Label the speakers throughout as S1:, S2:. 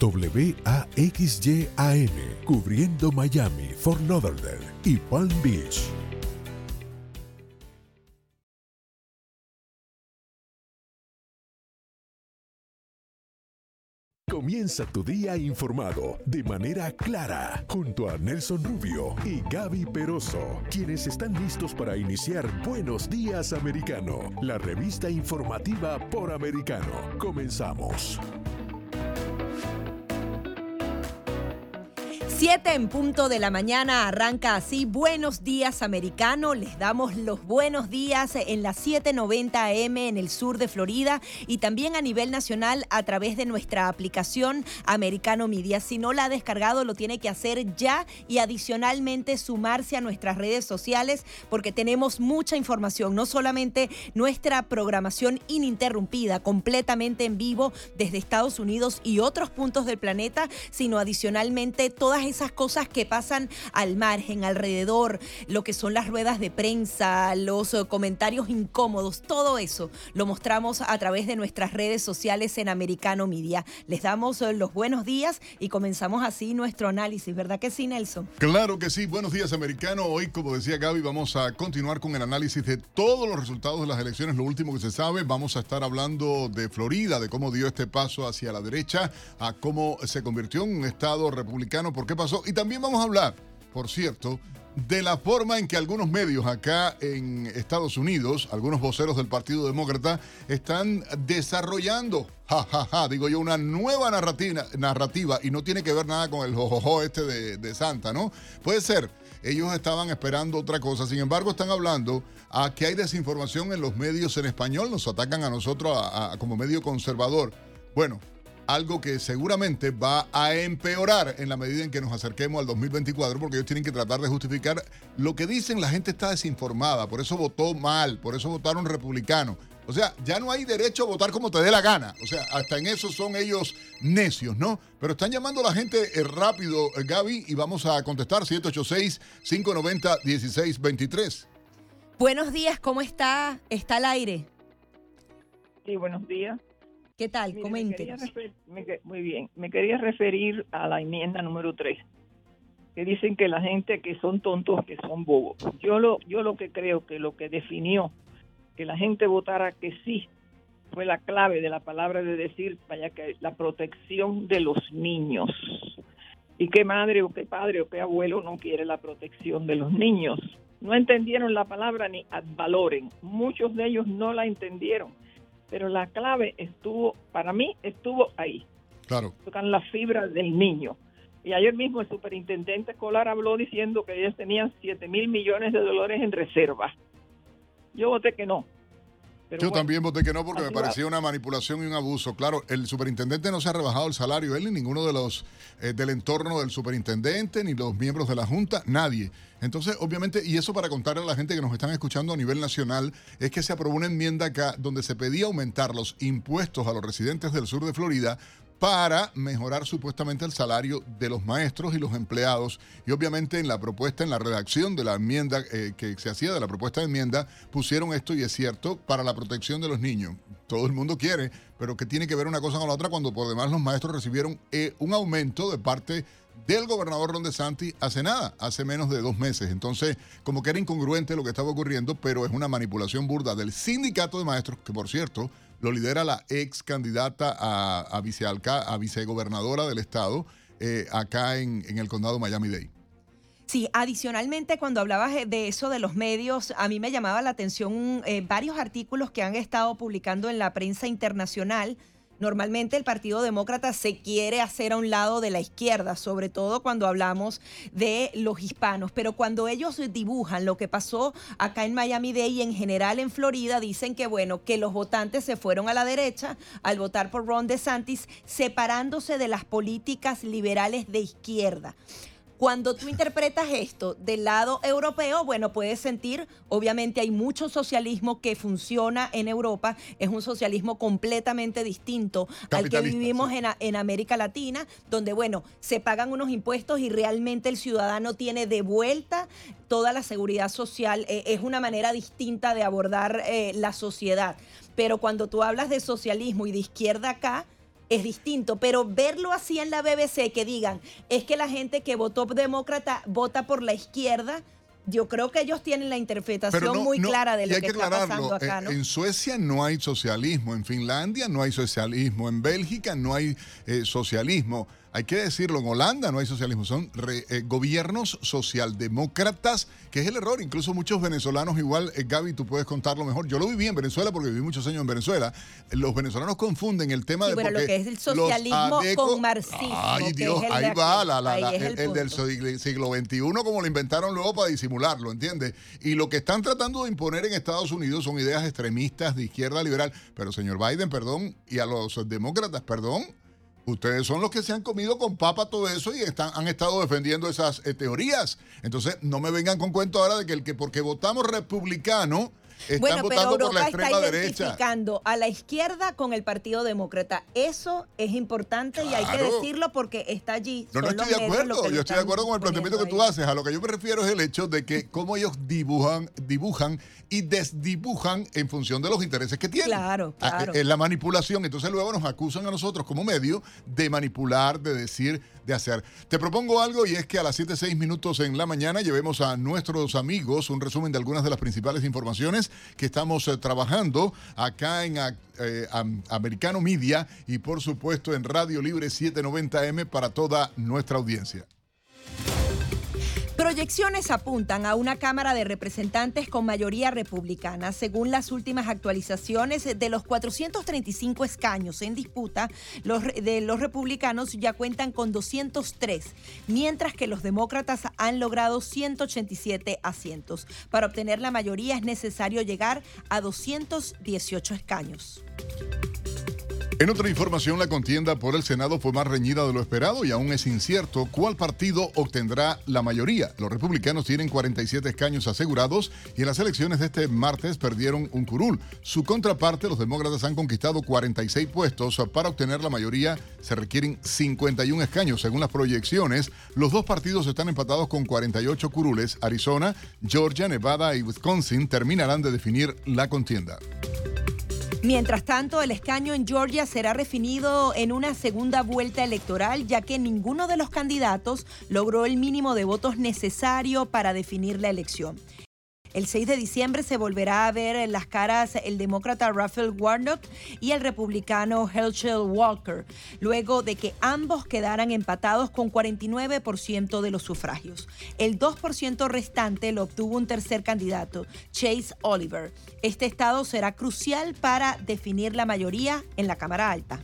S1: WAXYAM, cubriendo Miami, Fort Lauderdale y Palm Beach. Comienza tu día informado de manera clara junto a Nelson Rubio y Gaby Peroso, quienes están listos para iniciar Buenos Días Americano, la revista informativa por americano. Comenzamos.
S2: 7 en punto de la mañana arranca así. Buenos días, americano. Les damos los buenos días en las 7:90 AM en el sur de Florida y también a nivel nacional a través de nuestra aplicación Americano Media. Si no la ha descargado, lo tiene que hacer ya y adicionalmente sumarse a nuestras redes sociales porque tenemos mucha información, no solamente nuestra programación ininterrumpida, completamente en vivo desde Estados Unidos y otros puntos del planeta, sino adicionalmente todas esas cosas que pasan al margen, alrededor, lo que son las ruedas de prensa, los eh, comentarios incómodos, todo eso lo mostramos a través de nuestras redes sociales en Americano Media. Les damos eh, los buenos días y comenzamos así nuestro análisis, ¿verdad que sí, Nelson?
S3: Claro que sí, buenos días, americano. Hoy, como decía Gaby, vamos a continuar con el análisis de todos los resultados de las elecciones, lo último que se sabe. Vamos a estar hablando de Florida, de cómo dio este paso hacia la derecha, a cómo se convirtió en un estado republicano, por pasó. Y también vamos a hablar, por cierto, de la forma en que algunos medios acá en Estados Unidos, algunos voceros del Partido Demócrata, están desarrollando, ja, digo yo, una nueva narrativa, narrativa y no tiene que ver nada con el jojojo este de Santa, ¿no? Puede ser, ellos estaban esperando otra cosa, sin embargo están hablando a que hay desinformación en los medios en español, nos atacan a nosotros como medio conservador. Bueno, algo que seguramente va a empeorar en la medida en que nos acerquemos al 2024, porque ellos tienen que tratar de justificar lo que dicen, la gente está desinformada, por eso votó mal, por eso votaron republicano. O sea, ya no hay derecho a votar como te dé la gana. O sea, hasta en eso son ellos necios, ¿no? Pero están llamando a la gente eh, rápido, eh, Gaby, y vamos a contestar 786-590-1623.
S2: Buenos días, ¿cómo está? ¿Está al aire?
S4: Sí, buenos días.
S2: ¿Qué tal?
S4: Me me muy bien. Me quería referir a la enmienda número 3, que dicen que la gente que son tontos, que son bobos. Yo lo, yo lo que creo que lo que definió que la gente votara que sí fue la clave de la palabra de decir, vaya que la protección de los niños. ¿Y qué madre o qué padre o qué abuelo no quiere la protección de los niños? No entendieron la palabra ni ad valoren. Muchos de ellos no la entendieron pero la clave estuvo, para mí, estuvo ahí.
S3: Claro.
S4: Tocan la fibra del niño. Y ayer mismo el superintendente escolar habló diciendo que ellos tenían 7 mil millones de dólares en reserva. Yo voté que no. Pero
S3: Yo
S4: bueno,
S3: también voté que no porque me
S4: va.
S3: parecía una manipulación y un abuso. Claro, el superintendente no se ha rebajado el salario, él ni ninguno de los eh, del entorno del superintendente, ni los miembros de la Junta, nadie. Entonces, obviamente, y eso para contarle a la gente que nos están escuchando a nivel nacional, es que se aprobó una enmienda acá donde se pedía aumentar los impuestos a los residentes del sur de Florida para mejorar supuestamente el salario de los maestros y los empleados. Y obviamente en la propuesta, en la redacción de la enmienda eh, que se hacía de la propuesta de enmienda, pusieron esto y es cierto, para la protección de los niños. Todo el mundo quiere, pero que tiene que ver una cosa con la otra cuando por demás los maestros recibieron eh, un aumento de parte del gobernador Ron DeSantis hace nada, hace menos de dos meses. Entonces, como que era incongruente lo que estaba ocurriendo, pero es una manipulación burda del sindicato de maestros, que por cierto lo lidera la ex candidata a, vicealca, a vicegobernadora del estado eh, acá en, en el condado Miami-Dade.
S2: Sí, adicionalmente cuando hablabas eh, de eso de los medios, a mí me llamaba la atención eh, varios artículos que han estado publicando en la prensa internacional Normalmente el Partido Demócrata se quiere hacer a un lado de la izquierda, sobre todo cuando hablamos de los hispanos, pero cuando ellos dibujan lo que pasó acá en Miami-Dade y en general en Florida, dicen que bueno, que los votantes se fueron a la derecha al votar por Ron DeSantis, separándose de las políticas liberales de izquierda. Cuando tú interpretas esto del lado europeo, bueno, puedes sentir, obviamente hay mucho socialismo que funciona en Europa, es un socialismo completamente distinto al que vivimos en, América Latina, donde, bueno, se pagan unos impuestos y realmente el ciudadano tiene de vuelta toda la seguridad social, eh, es una manera distinta de abordar eh, la sociedad. Pero cuando tú hablas de socialismo y de izquierda acá, es distinto, pero verlo así en la BBC, que digan, es que la gente que votó demócrata vota por la izquierda, yo creo que ellos tienen la interpretación muy clara de lo que, está pasando acá.
S3: En Suecia no hay socialismo, en Finlandia no hay socialismo, en Bélgica no hay eh, socialismo hay que decirlo, en Holanda no hay socialismo, son eh, gobiernos socialdemócratas, que es el error. Incluso muchos venezolanos, igual, eh, Gaby, tú puedes contarlo mejor. Yo lo viví en Venezuela porque viví muchos años en Venezuela. Los venezolanos confunden el tema de.
S2: Bueno, lo que es el socialismo con marxismo.
S3: Ay, Dios, ahí va, el, del siglo XXI, como lo inventaron luego para disimularlo, ¿entiendes? Y lo que están tratando de imponer en Estados Unidos son ideas extremistas de izquierda liberal. Pero, señor Biden, perdón, y a los demócratas, perdón Ustedes son los que se han comido con papa todo eso y están, han estado defendiendo esas eh, teorías. Entonces, no me vengan con cuento ahora de que el que porque votamos republicano
S2: bueno, pero Europa está identificando a la izquierda con el Partido Demócrata. Eso es importante y hay que decirlo porque está allí.
S3: No, no estoy de acuerdo. Yo estoy de acuerdo con el planteamiento que tú haces. A lo que yo me refiero es el hecho de que cómo ellos dibujan, dibujan y desdibujan en función de los intereses que tienen.
S2: Claro, ah, claro.
S3: Es la manipulación. Entonces luego nos acusan a nosotros como medio de manipular, de decir, de hacer. Te propongo algo y es que a las 7, 6 minutos en la mañana llevemos a nuestros amigos un resumen de algunas de las principales informaciones que estamos eh, trabajando acá en eh, Americano Media y por supuesto en Radio Libre 790M para toda nuestra audiencia.
S2: Proyecciones apuntan a una Cámara de Representantes con mayoría republicana. Según las últimas actualizaciones, de los 435 escaños en disputa, los de los republicanos ya cuentan con 203, mientras que los demócratas han logrado 187 asientos. Para obtener la mayoría es necesario llegar a 218 escaños.
S3: En otra información, la contienda por el Senado fue más reñida de lo esperado y aún es incierto cuál partido obtendrá la mayoría. Los republicanos tienen 47 escaños asegurados y en las elecciones de este martes perdieron un curul. Su contraparte, los demócratas han conquistado 46 puestos. Para obtener la mayoría se requieren 51 escaños. Según las proyecciones, los dos partidos están empatados con 48 curules. Arizona, Georgia, Nevada y Wisconsin terminarán de definir la contienda.
S2: Mientras tanto, el escaño en Georgia será definido en una segunda vuelta electoral, ya que ninguno de los candidatos logró el mínimo de votos necesario para definir la elección. El 6 de diciembre se volverá a ver en las caras el demócrata Raphael Warnock y el republicano Herschel Walker, luego de que ambos quedaran empatados con 49% de los sufragios. El 2% restante lo obtuvo un tercer candidato, Chase Oliver. Este estado será crucial para definir la mayoría en la Cámara Alta.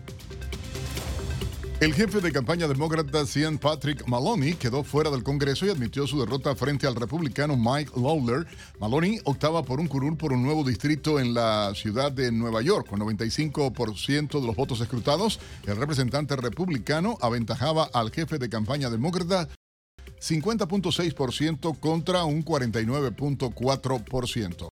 S3: El jefe de campaña demócrata Sean Patrick Maloney quedó fuera del Congreso y admitió su derrota frente al republicano Mike Lawler. Maloney optaba por un curul por un nuevo distrito en la ciudad de Nueva York. Con 95% de los votos escrutados, el representante republicano aventajaba al jefe de campaña demócrata 50.6% contra un 49.4%.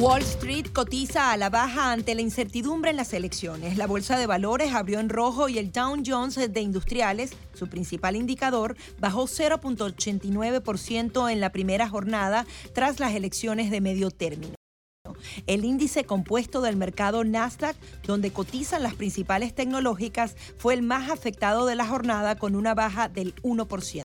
S2: Wall Street cotiza a la baja ante la incertidumbre en las elecciones. La bolsa de valores abrió en rojo y el Dow Jones de Industriales, su principal indicador, bajó 0.89% en la primera jornada tras las elecciones de medio término. El índice compuesto del mercado Nasdaq, donde cotizan las principales tecnológicas, fue el más afectado de la jornada con una baja del 1%.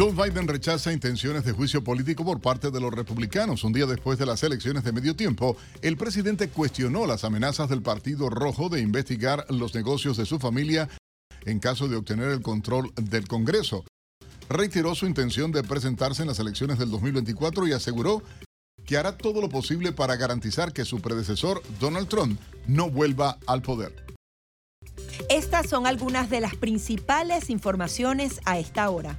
S3: Joe Biden rechaza intenciones de juicio político por parte de los republicanos. Un día después de las elecciones de medio tiempo, el presidente cuestionó las amenazas del Partido Rojo de investigar los negocios de su familia en caso de obtener el control del Congreso. Reiteró su intención de presentarse en las elecciones del 2024 y aseguró que hará todo lo posible para garantizar que su predecesor, Donald Trump, no vuelva al poder.
S2: Estas son algunas de las principales informaciones a esta hora.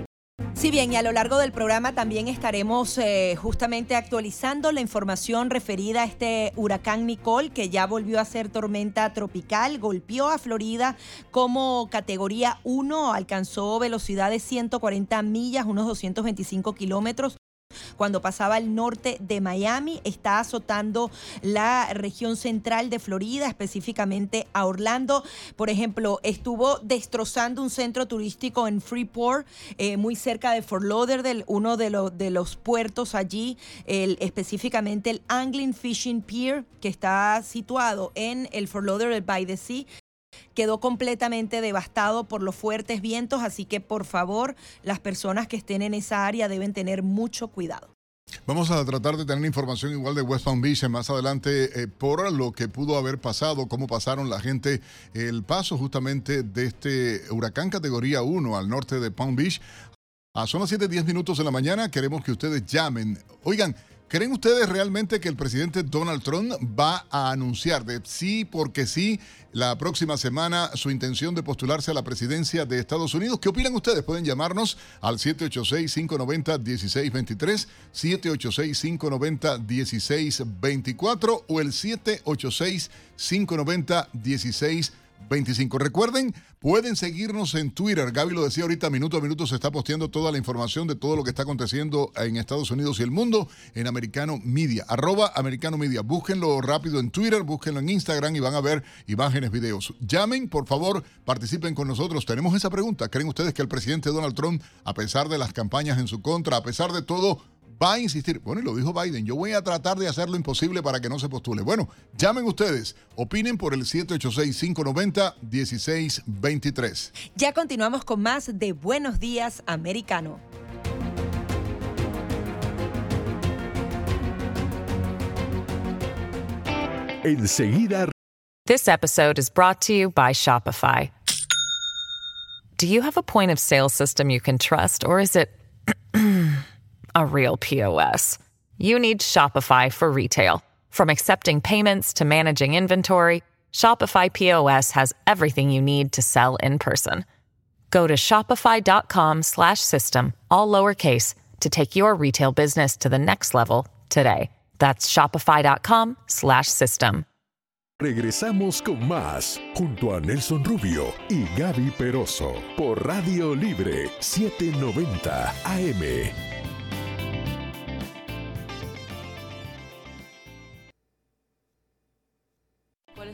S2: Sí, bien, y a lo largo del programa también estaremos eh, justamente actualizando la información referida a este huracán Nicole, que ya volvió a ser tormenta tropical, golpeó a Florida como categoría 1, alcanzó velocidad de 140 millas, unos 225 kilómetros cuando pasaba al norte de Miami, está azotando la región central de Florida, específicamente a Orlando. Por ejemplo, estuvo destrozando un centro turístico en Freeport, eh, muy cerca de Fort Lauderdale, uno de, los puertos allí, específicamente el Angling Fishing Pier, que está situado en el Fort Lauderdale by the Sea quedó completamente devastado por los fuertes vientos, así que por favor las personas que estén en esa área deben tener mucho cuidado.
S3: Vamos a tratar de tener información igual de West Palm Beach más adelante eh, por lo que pudo haber pasado, cómo pasaron la gente, el paso justamente de este huracán categoría 1 al norte de Palm Beach. A son las 7:10 minutos de la mañana, queremos que ustedes llamen. Oigan, ¿Creen ustedes realmente que el presidente Donald Trump va a anunciar de sí porque sí la próxima semana su intención de postularse a la presidencia de Estados Unidos? ¿Qué opinan ustedes? Pueden llamarnos al 786-590-1623, 786-590-1624 o el 786-590-1623. 25. Recuerden, pueden seguirnos en Twitter. Gaby lo decía ahorita, minuto a minuto se está posteando toda la información de todo lo que está aconteciendo en Estados Unidos y el mundo en Americano Media. Arroba Americano Media. Búsquenlo rápido en Twitter, búsquenlo en Instagram y van a ver imágenes, videos. Llamen, por favor, participen con nosotros. Tenemos esa pregunta. ¿Creen ustedes que el presidente Donald Trump, a pesar de las campañas en su contra, a pesar de todo, va a insistir. Bueno, y lo dijo Biden, yo voy a tratar de hacer lo imposible para que no se postule. Bueno, llamen ustedes, opinen por el 786-590-1623.
S2: Ya continuamos con más de Buenos Días Americano.
S1: Enseguida.
S5: This episode is brought to you by Shopify. Do you have a point of sale system you can trust, or is it a real POS. You need Shopify for retail. From accepting payments to managing inventory, Shopify POS has everything you need to sell in person. Go to shopify.com/system all lowercase to take your retail business to the next level today. That's shopify.com/system.
S1: Regresamos con más junto a Nelson Rubio y Gaby Peroso por Radio Libre 790 AM.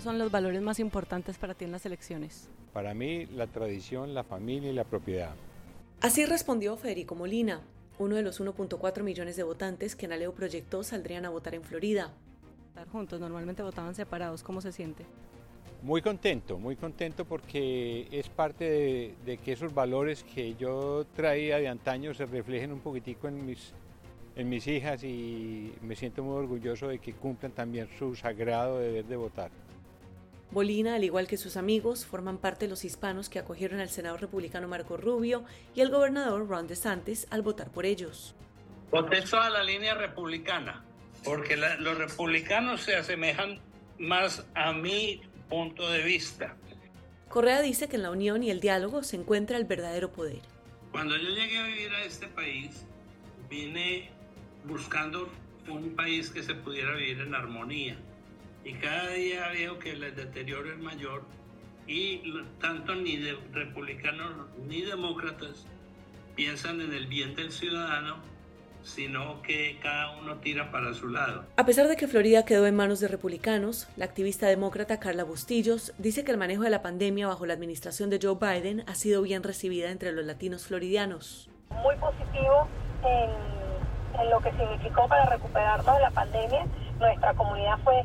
S6: Son los valores más importantes para ti en las elecciones?
S7: Para mí, la tradición, la familia y la propiedad.
S6: Así respondió Federico Molina, uno de los 1.4 millones de votantes que Naleo proyectó saldrían a votar en Florida. Estar juntos, normalmente votaban separados, ¿cómo se siente?
S7: Muy contento, muy contento porque es parte de, de, que esos valores que yo traía de antaño se reflejen un poquitico en mis, en mis hijas y me siento muy orgulloso de que cumplan también su sagrado deber de votar.
S6: Bolina, al igual que sus amigos, forman parte de los hispanos que acogieron al senador republicano Marco Rubio y al gobernador Ron DeSantis al votar por ellos.
S8: Contesto a la línea republicana, porque los republicanos se asemejan más a mi punto de vista.
S6: Correa dice que en la unión y el diálogo se encuentra el verdadero poder.
S8: Cuando yo llegué a vivir a este país, vine buscando un país que se pudiera vivir en armonía y cada día veo que el deterioro es mayor y tanto ni de republicanos ni demócratas piensan en el bien del ciudadano, sino que cada uno tira para su lado.
S6: A pesar de que Florida quedó en manos de republicanos, la activista demócrata Carla Bustillos dice que el manejo de la pandemia bajo la administración de Joe Biden ha sido bien recibida entre los latinos floridianos.
S9: Muy positivo en, en lo que significó para recuperarnos de la pandemia. Nuestra comunidad fue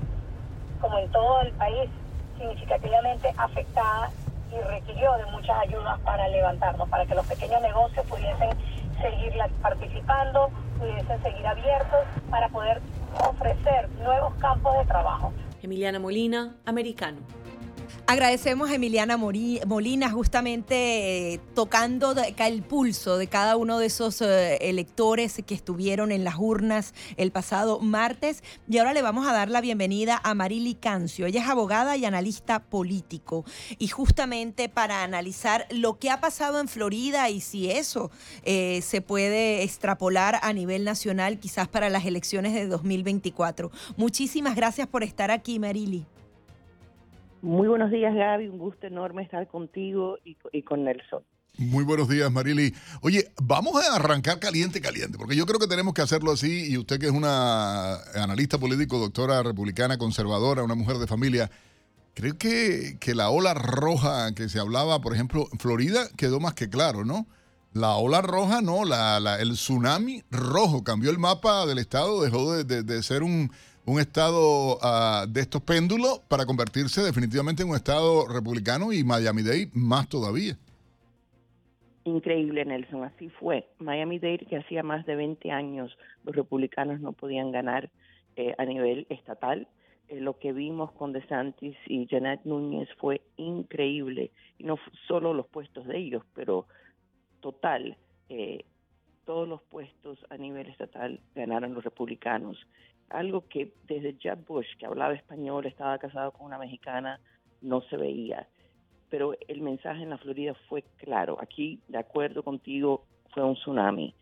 S9: como en todo el país, significativamente afectada y requirió de muchas ayudas para levantarnos, para que los pequeños negocios pudiesen seguir participando, pudiesen seguir abiertos para poder ofrecer nuevos campos de trabajo.
S6: Emiliana Molina, Americano.
S2: Agradecemos a Emiliana Molina justamente eh, tocando el pulso de cada uno de esos eh, electores que estuvieron en las urnas el pasado martes. Y ahora le vamos a dar la bienvenida a Marily Cancio. Ella es abogada y analista político. Y justamente para analizar lo que ha pasado en Florida y si eso eh, se puede extrapolar a nivel nacional, quizás para las elecciones de 2024. Muchísimas gracias por estar aquí, Marily.
S10: Muy buenos días, Gaby. Un gusto enorme estar contigo y, con Nelson.
S3: Muy buenos días, Marily. Oye, vamos a arrancar caliente, caliente, porque yo creo que tenemos que hacerlo así. Y usted, que es una analista político, doctora republicana, conservadora, una mujer de familia, creo que, que la ola roja que se hablaba, por ejemplo, en Florida, quedó más que claro, ¿no? La ola roja, no, la, el tsunami rojo cambió el mapa del estado, dejó de ser un un estado ah, de estos péndulos para convertirse definitivamente en un estado republicano y Miami-Dade más todavía.
S10: Increíble, Nelson, así fue. Miami-Dade, que hacía más de 20 años los republicanos no podían ganar eh, a nivel estatal. Eh, lo que vimos con DeSantis y Janet Núñez fue increíble. Y no solo los puestos de ellos, pero total. Eh, todos los puestos a nivel estatal ganaron los republicanos algo que desde Jeb Bush, que hablaba español, estaba casado con una mexicana, no se veía. Pero el mensaje en la Florida fue claro. Aquí, de acuerdo contigo, fue un tsunami.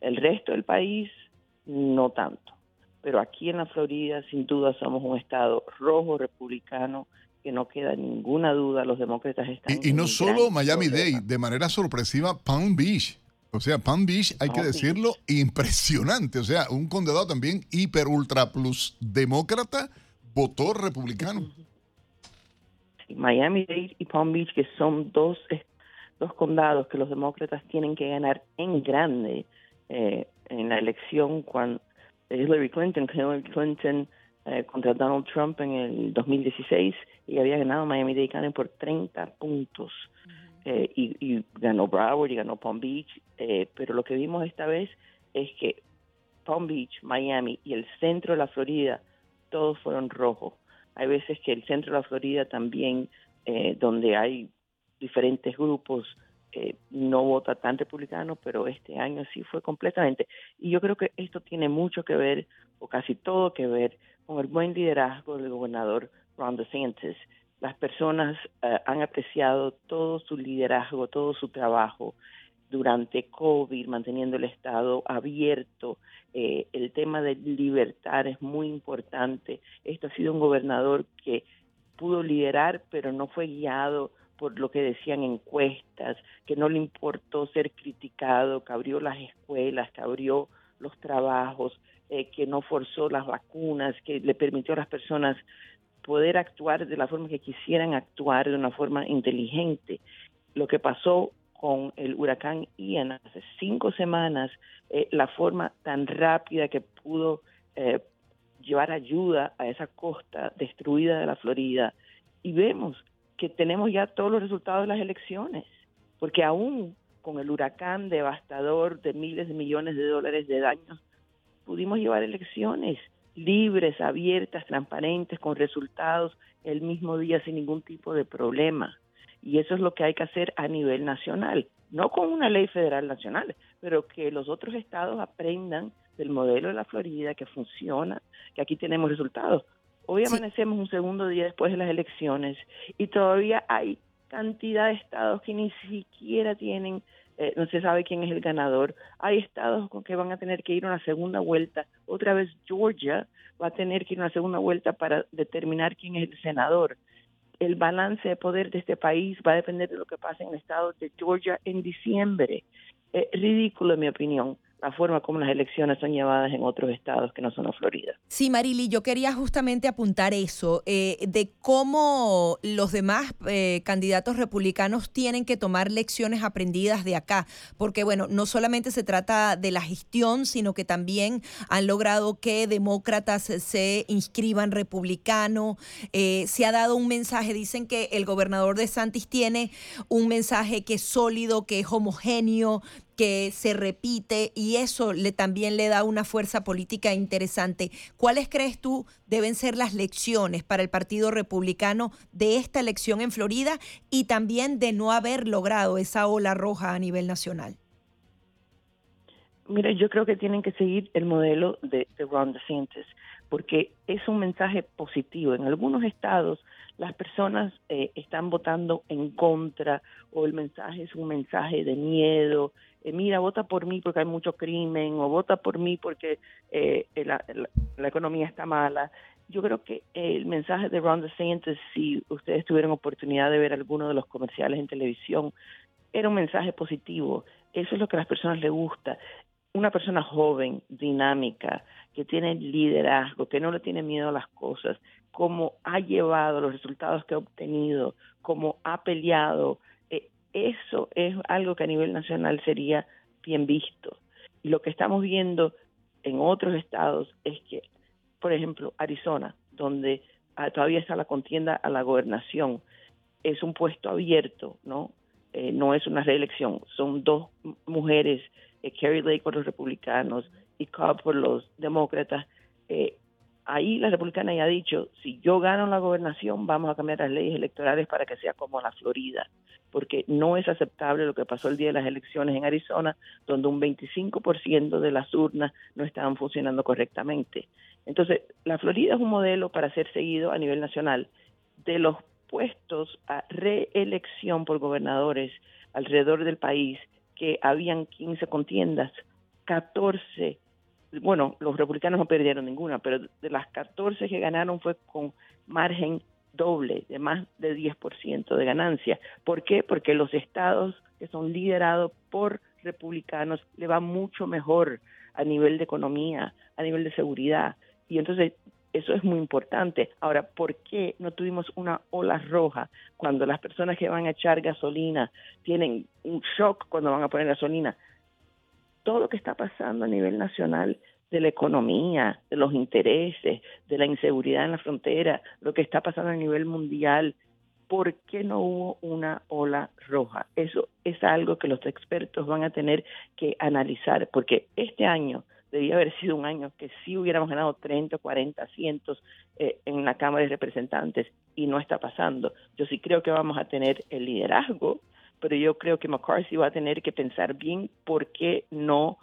S10: El resto del país, no tanto. Pero aquí en la Florida, sin duda, somos un estado rojo republicano que no queda ninguna duda, los demócratas están...
S3: Y, y no solo Miami-Dade, de manera sorpresiva, Palm Beach o sea, Palm Beach, hay que decirlo, impresionante. O sea, un condado también hiper ultra plus demócrata votó republicano.
S10: Miami-Dade y Palm Beach, que son dos, dos condados que los demócratas tienen que ganar en grande eh, en la elección cuando Hillary Clinton, Hillary Clinton eh, contra Donald Trump en el 2016 y había ganado Miami-Dade por 30 puntos. Eh, y, ganó Broward y ganó Palm Beach, eh, pero lo que vimos esta vez es que Palm Beach, Miami y el centro de la Florida, todos fueron rojos. Hay veces que el centro de la Florida también, eh, donde hay diferentes grupos, no vota tan republicano, pero este año sí fue completamente. Y yo creo que esto tiene mucho que ver, o casi todo que ver, con el buen liderazgo del gobernador Ron DeSantis las personas eh, han apreciado todo su liderazgo, todo su trabajo durante COVID, manteniendo el Estado abierto. Eh, el tema de libertad es muy importante. Esto ha sido un gobernador que pudo liderar, pero no fue guiado por lo que decían encuestas, que no le importó ser criticado, que abrió las escuelas, que abrió los trabajos, eh, que no forzó las vacunas, que le permitió a las personas poder actuar de la forma que quisieran actuar, de una forma inteligente. Lo que pasó con el huracán Ian hace cinco semanas, eh, la forma tan rápida que pudo eh, llevar ayuda a esa costa destruida de la Florida. Y vemos que tenemos ya todos los resultados de las elecciones, porque aún con el huracán devastador de miles de millones de dólares de daños, pudimos llevar elecciones libres, abiertas, transparentes, con resultados el mismo día sin ningún tipo de problema. Y eso es lo que hay que hacer a nivel nacional, no con una ley federal nacional, pero que los otros estados aprendan del modelo de la Florida que funciona, que aquí tenemos resultados. Hoy amanecemos un segundo día después de las elecciones y todavía hay cantidad de estados que ni siquiera tienen eh, no se sabe quién es el ganador. Hay estados con que van a tener que ir a una segunda vuelta. Otra vez Georgia va a tener que ir a una segunda vuelta para determinar quién es el senador. El balance de poder de este país va a depender de lo que pase en el estado de Georgia en diciembre. Es ridículo, en mi opinión, la forma como las elecciones son llevadas en otros estados que no son la Florida.
S2: Sí, Marily, yo quería justamente apuntar eso, eh, de cómo los demás eh, candidatos republicanos tienen que tomar lecciones aprendidas de acá, porque bueno, no solamente se trata de la gestión, sino que también han logrado que demócratas se inscriban republicano, eh, se ha dado un mensaje, dicen que el gobernador de Santis tiene un mensaje que es sólido, que es homogéneo, que se repite y eso le también le da una fuerza política interesante. ¿Cuáles crees tú deben ser las lecciones para el Partido Republicano de esta elección en Florida y también de no haber logrado esa ola roja a nivel nacional?
S10: Mira, yo creo que tienen que seguir el modelo de, de Ron DeSantis, porque es un mensaje positivo. En algunos estados las personas eh, están votando en contra o el mensaje es un mensaje de miedo. Eh, mira, vota por mí porque hay mucho crimen o vota por mí porque eh, la, economía está mala. Yo creo que el mensaje de Ron DeSantis, si ustedes tuvieron oportunidad de ver alguno de los comerciales en televisión, era un mensaje positivo. Eso es lo que a las personas les gusta. Una persona joven, dinámica, que tiene liderazgo, que no le tiene miedo a las cosas, cómo ha llevado los resultados que ha obtenido, cómo ha peleado, eh, eso es algo que a nivel nacional sería bien visto. Y lo que estamos viendo en otros estados es que, por ejemplo, Arizona, donde ah, todavía está la contienda a la gobernación, es un puesto abierto, ¿no? Eh, no es una reelección, son dos mujeres, eh, Kerry Lake por los republicanos y Cobb por los demócratas, eh, ahí la republicana ya ha dicho, si yo gano la gobernación, vamos a cambiar las leyes electorales para que sea como la Florida, porque no es aceptable lo que pasó el día de las elecciones en Arizona, donde un 25% de las urnas no estaban funcionando correctamente. Entonces, la Florida es un modelo para ser seguido a nivel nacional. De los puestos a reelección por gobernadores alrededor del país, que habían 15 contiendas, 14 bueno, los republicanos no perdieron ninguna, pero de las 14 que ganaron fue con margen doble, de más de 10% de ganancia. ¿Por qué? Porque los estados que son liderados por republicanos le va mucho mejor a nivel de economía, a nivel de seguridad. Y entonces eso es muy importante. Ahora, ¿por qué no tuvimos una ola roja cuando las personas que van a echar gasolina tienen un shock cuando van a poner gasolina? Todo lo que está pasando a nivel nacional de la economía, de los intereses, de la inseguridad en la frontera, lo que está pasando a nivel mundial, ¿por qué no hubo una ola roja? Eso es algo que los expertos van a tener que analizar, porque este año debía haber sido un año que sí hubiéramos ganado 30 o 40 asientos eh, en la Cámara de Representantes y no está pasando. Yo sí creo que vamos a tener el liderazgo, pero yo creo que McCarthy va a tener que pensar bien por qué no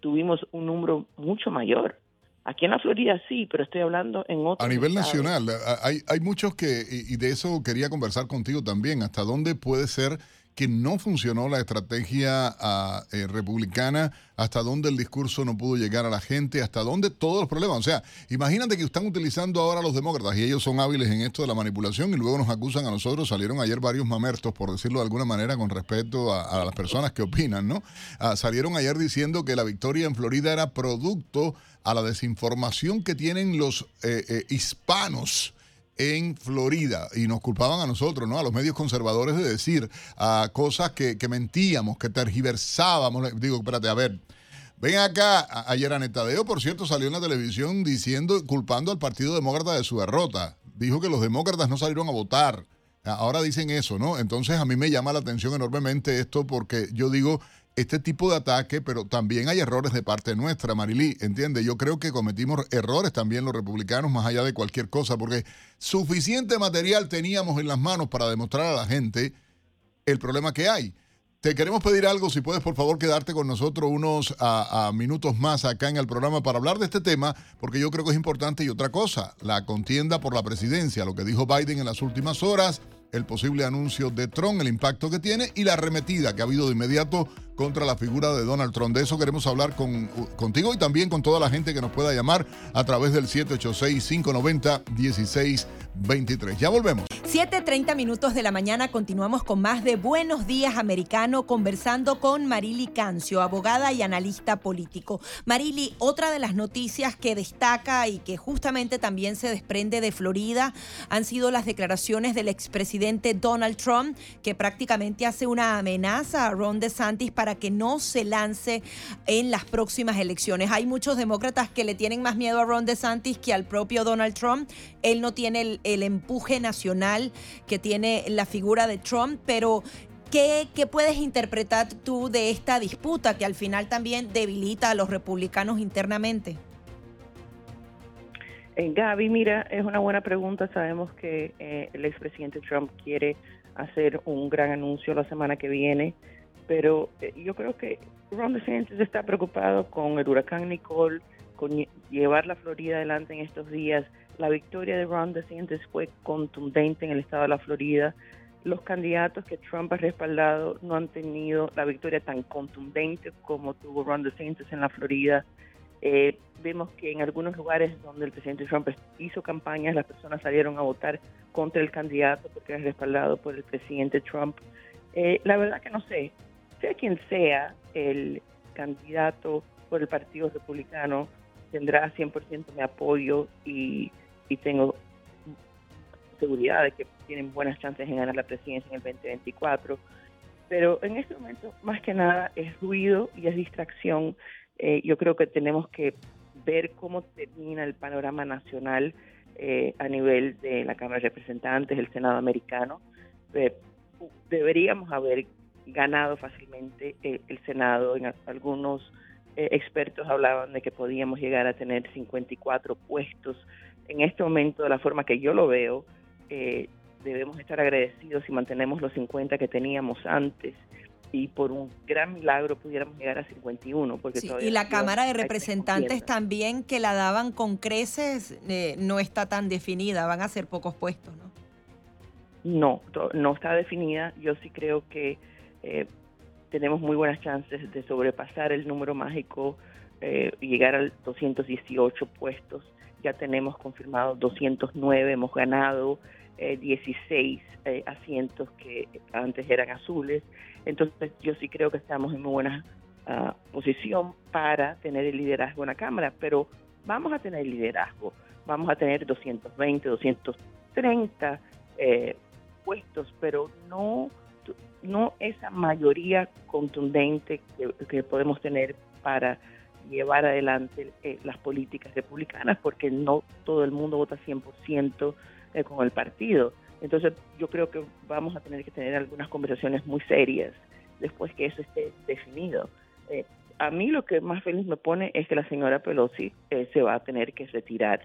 S10: tuvimos un número mucho mayor. Aquí en la Florida sí, pero estoy hablando en otros.
S3: A nivel nacional, hay, hay muchos que, y de eso quería conversar contigo también, hasta dónde puede ser que no funcionó la estrategia ah, eh, republicana, hasta dónde el discurso no pudo llegar a la gente, hasta dónde todos los problemas. O sea, imagínate que están utilizando ahora los demócratas y ellos son hábiles en esto de la manipulación y luego nos acusan a nosotros. Salieron ayer varios mamertos, por decirlo de alguna manera, con respecto a, las personas que opinan, ¿no? Ah, salieron ayer diciendo que la victoria en Florida era producto a la desinformación que tienen los eh, eh, hispanos en Florida y nos culpaban a nosotros, ¿no? A los medios conservadores de decir uh, cosas que, que, mentíamos, que tergiversábamos. Digo, espérate, a ver. Ven acá, ayer Anetadeo, por cierto, salió en la televisión diciendo, culpando al Partido Demócrata de su derrota. Dijo que los demócratas no salieron a votar. Ahora dicen eso, ¿no? Entonces a mí me llama la atención enormemente esto porque yo digo, este tipo de ataque, pero también hay errores de parte nuestra, Marilí, ¿entiende? Yo creo que cometimos errores también los republicanos, más allá de cualquier cosa, porque suficiente material teníamos en las manos para demostrar a la gente el problema que hay. Te queremos pedir algo, si puedes por favor quedarte con nosotros unos a, minutos más acá en el programa para hablar de este tema, porque yo creo que es importante y otra cosa, la contienda por la presidencia, lo que dijo Biden en las últimas horas, el posible anuncio de Trump, el impacto que tiene y la arremetida que ha habido de inmediato contra la figura de Donald Trump. De eso queremos hablar con, contigo y también con toda la gente que nos pueda llamar a través del 786-590-1623. Ya volvemos.
S2: 7.30 minutos de la mañana continuamos con más de Buenos Días Americano conversando con Marili Cancio, abogada y analista político. Marili, otra de las noticias que destaca y que justamente también se desprende de Florida han sido las declaraciones del expresidente Donald Trump que prácticamente hace una amenaza a Ron DeSantis para que no se lance en las próximas elecciones. Hay muchos demócratas que le tienen más miedo a Ron DeSantis que al propio Donald Trump. Él no tiene el, el empuje nacional que tiene la figura de Trump, pero ¿qué, ¿qué puedes interpretar tú de esta disputa que al final también debilita a los republicanos internamente?
S10: Eh, Gaby, mira, es una buena pregunta. Sabemos que eh, el expresidente Trump quiere hacer un gran anuncio la semana que viene, pero eh, yo creo que Ron DeSantis está preocupado con el huracán Nicole, con llevar la Florida adelante en estos días. La victoria de Ron DeSantis fue contundente en el estado de la Florida. Los candidatos que Trump ha respaldado no han tenido la victoria tan contundente como tuvo Ron DeSantis en la Florida. Eh, vemos que en algunos lugares donde el presidente Trump hizo campañas, las personas salieron a votar contra el candidato porque era respaldado por el presidente Trump. Eh, la verdad que no sé, sea quien sea el candidato por el Partido Republicano, tendrá 100% mi apoyo y, y tengo seguridad de que tienen buenas chances en ganar la presidencia en el 2024. Pero en este momento, más que nada, es ruido y es distracción eh, yo creo que tenemos que ver cómo termina el panorama nacional eh, a nivel de la Cámara de Representantes, el Senado americano. Eh, deberíamos haber ganado fácilmente el Senado. En algunos expertos hablaban de que podíamos llegar a tener 54 puestos. En este momento, de la forma que yo lo veo, debemos estar agradecidos si mantenemos los 50 que teníamos antes y por un gran milagro pudiéramos llegar a 51. Porque
S2: y la Cámara de Representantes también, que la daban con creces, eh, no está tan definida, van a ser pocos puestos, ¿no?
S10: No, no está definida. Yo sí creo que eh, tenemos muy buenas chances de sobrepasar el número mágico eh, y llegar a 218 puestos. Ya tenemos confirmados 209, hemos ganado 16 asientos que antes eran azules. Entonces yo sí creo que estamos en muy buena ah, posición para tener el liderazgo en la Cámara, pero vamos a tener liderazgo, vamos a tener 220, 230 eh, puestos, pero no, no esa mayoría contundente que, podemos tener para llevar adelante eh, las políticas republicanas, porque no todo el mundo vota 100% eh, con el partido. Entonces yo creo que vamos a tener que tener algunas conversaciones muy serias después que eso esté definido. Eh, a mí lo que más feliz me pone es que la señora Pelosi eh, se va a tener que retirar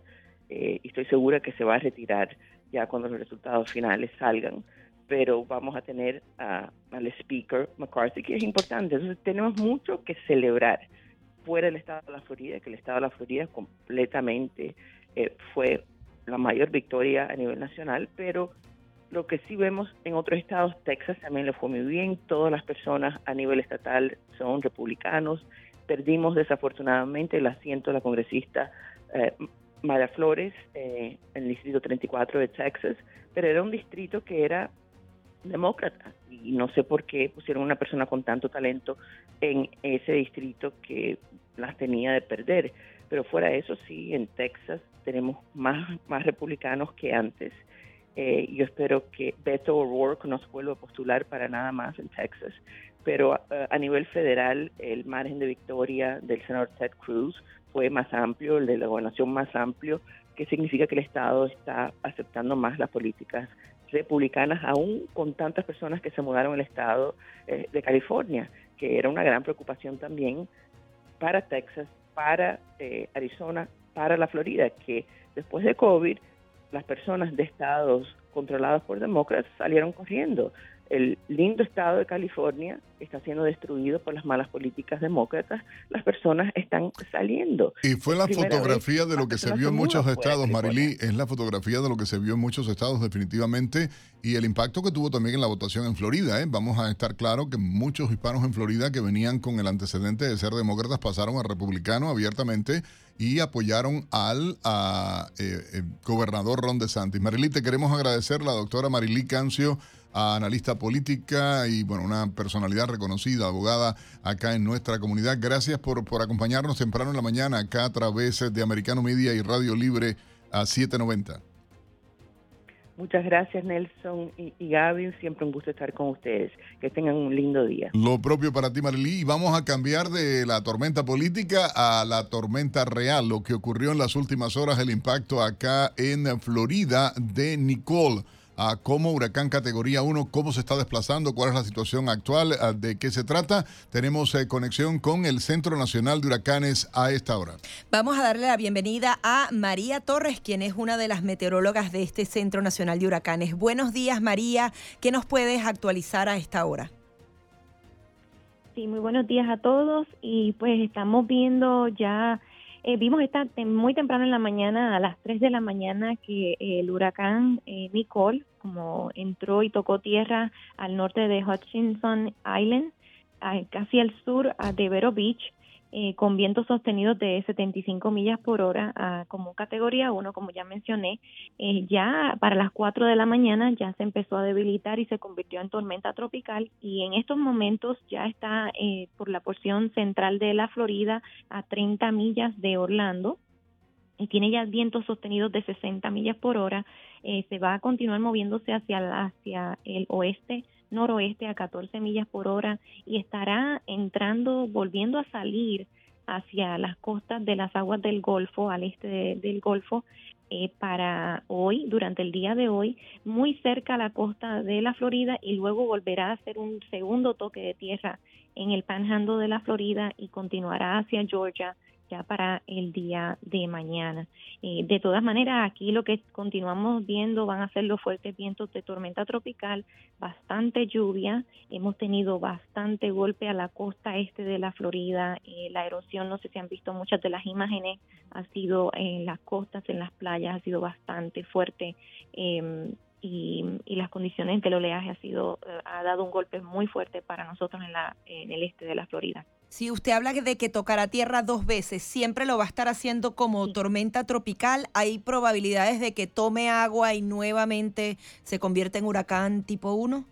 S10: y estoy segura que se va a retirar ya cuando los resultados finales salgan. Pero vamos a tener al Speaker McCarthy, que es importante. Entonces tenemos mucho que celebrar fuera del estado de la Florida, que el estado de la Florida completamente fue la mayor victoria a nivel nacional, pero lo que sí vemos en otros estados, Texas también le fue muy bien, todas las personas a nivel estatal son republicanos. Perdimos desafortunadamente el asiento de la congresista eh, Maya Flores eh, en el distrito 34 de Texas, pero era un distrito que era demócrata y no sé por qué pusieron una persona con tanto talento en ese distrito que las tenía de perder. Pero fuera de eso, sí, en Texas tenemos más, más republicanos que antes eh, yo espero que Beto O'Rourke no se vuelva a postular para nada más en Texas. Pero eh, a nivel federal, el margen de victoria del senador Ted Cruz fue más amplio, el de la gobernación más amplio, que significa que el Estado está aceptando más las políticas republicanas, aún con tantas personas que se mudaron al Estado eh, de California, que era una gran preocupación también para Texas, para Arizona, para la Florida, que después de COVID las personas de estados controlados por demócratas salieron corriendo. El lindo estado de California está siendo destruido por las malas políticas demócratas. Las personas están saliendo.
S3: Y fue la fotografía de lo que se vio en muchos estados, Marilí. Es la fotografía de lo que se vio en muchos estados, definitivamente. Y el impacto que tuvo también en la votación en Florida. ¿eh? Vamos a estar claro que muchos hispanos en Florida que venían con el antecedente de ser demócratas pasaron a republicano abiertamente y apoyaron al eh, eh, gobernador Ron DeSantis. Marilí, te queremos agradecer, la doctora Marilí Cancio, analista política y bueno, una personalidad reconocida, abogada acá en nuestra comunidad. Gracias por, por acompañarnos temprano en la mañana acá a través de Americano Media y Radio Libre a 790.
S10: Muchas gracias Nelson y, y, Gaby, siempre un gusto estar con ustedes. Que tengan un lindo día.
S3: Lo propio para ti Marilí. Y vamos a cambiar de la tormenta política a la tormenta real, lo que ocurrió en las últimas horas, el impacto acá en Florida de Nicole. A cómo huracán categoría 1, cómo se está desplazando, cuál es la situación actual, ah, de qué se trata. Tenemos eh, conexión con el Centro Nacional de Huracanes a esta hora.
S2: Vamos a darle la bienvenida a María Torres, quien es una de las meteorólogas de este Centro Nacional de Huracanes. Buenos días, María. ¿Qué nos puedes actualizar a esta hora?
S11: Sí, muy buenos días a todos y pues estamos viendo ya, eh, vimos esta muy temprano en la mañana, a las 3 de la mañana, que el huracán eh, Nicole, como entró y tocó tierra al norte de Hutchinson Island, casi al sur de Vero Beach, eh, con vientos sostenidos de 75 millas por hora ah, como categoría 1, como ya mencioné. Eh, ya para las 4 de la mañana ya se empezó a debilitar y se convirtió en tormenta tropical y en estos momentos ya está eh, por la porción central de la Florida a 30 millas de Orlando y tiene ya vientos sostenidos de 60 millas por hora. se va a continuar moviéndose hacia, hacia el oeste noroeste a 14 millas por hora y estará entrando, volviendo a salir hacia las costas de las aguas del Golfo, al este del Golfo, eh, para hoy, durante el día de hoy, muy cerca a la costa de la Florida y luego volverá a hacer un segundo toque de tierra en el panhandle de la Florida y continuará hacia Georgia ya para el día de mañana. Eh, de todas maneras, aquí lo que continuamos viendo van a ser los fuertes vientos de tormenta tropical, bastante lluvia, hemos tenido bastante golpe a la costa este de la Florida, eh, la erosión, no sé si han visto muchas de las imágenes, ha sido en las costas, en las playas, ha sido bastante fuerte. Em, y, las condiciones del oleaje ha sido eh, ha dado un golpe muy fuerte para nosotros en la en el este de la Florida.
S2: Si usted habla de que tocará tierra dos veces, siempre lo va a estar haciendo como tormenta tropical. ¿Hay probabilidades de que tome agua y nuevamente se convierta en huracán tipo 1?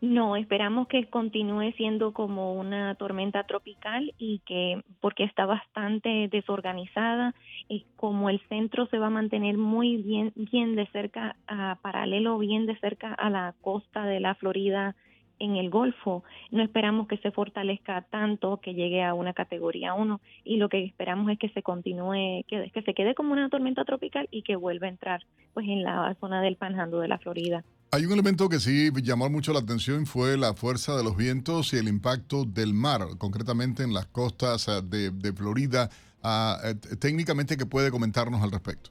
S11: No, esperamos que continúe siendo como una tormenta tropical y que porque está bastante desorganizada y como el centro se va a mantener muy bien bien de cerca a paralelo bien de cerca a la costa de la Florida en el Golfo. No esperamos que se fortalezca tanto que llegue a una categoría 1 y lo que esperamos es que se continúe, que, que se quede como una tormenta tropical y que vuelva a entrar pues en la zona del Panhandle de la Florida.
S3: Hay un elemento que sí llamó mucho la atención fue la fuerza de los vientos y el impacto del mar, concretamente en las costas eh, de, Florida. Ah, eh, técnicamente, ¿qué puede comentarnos al respecto?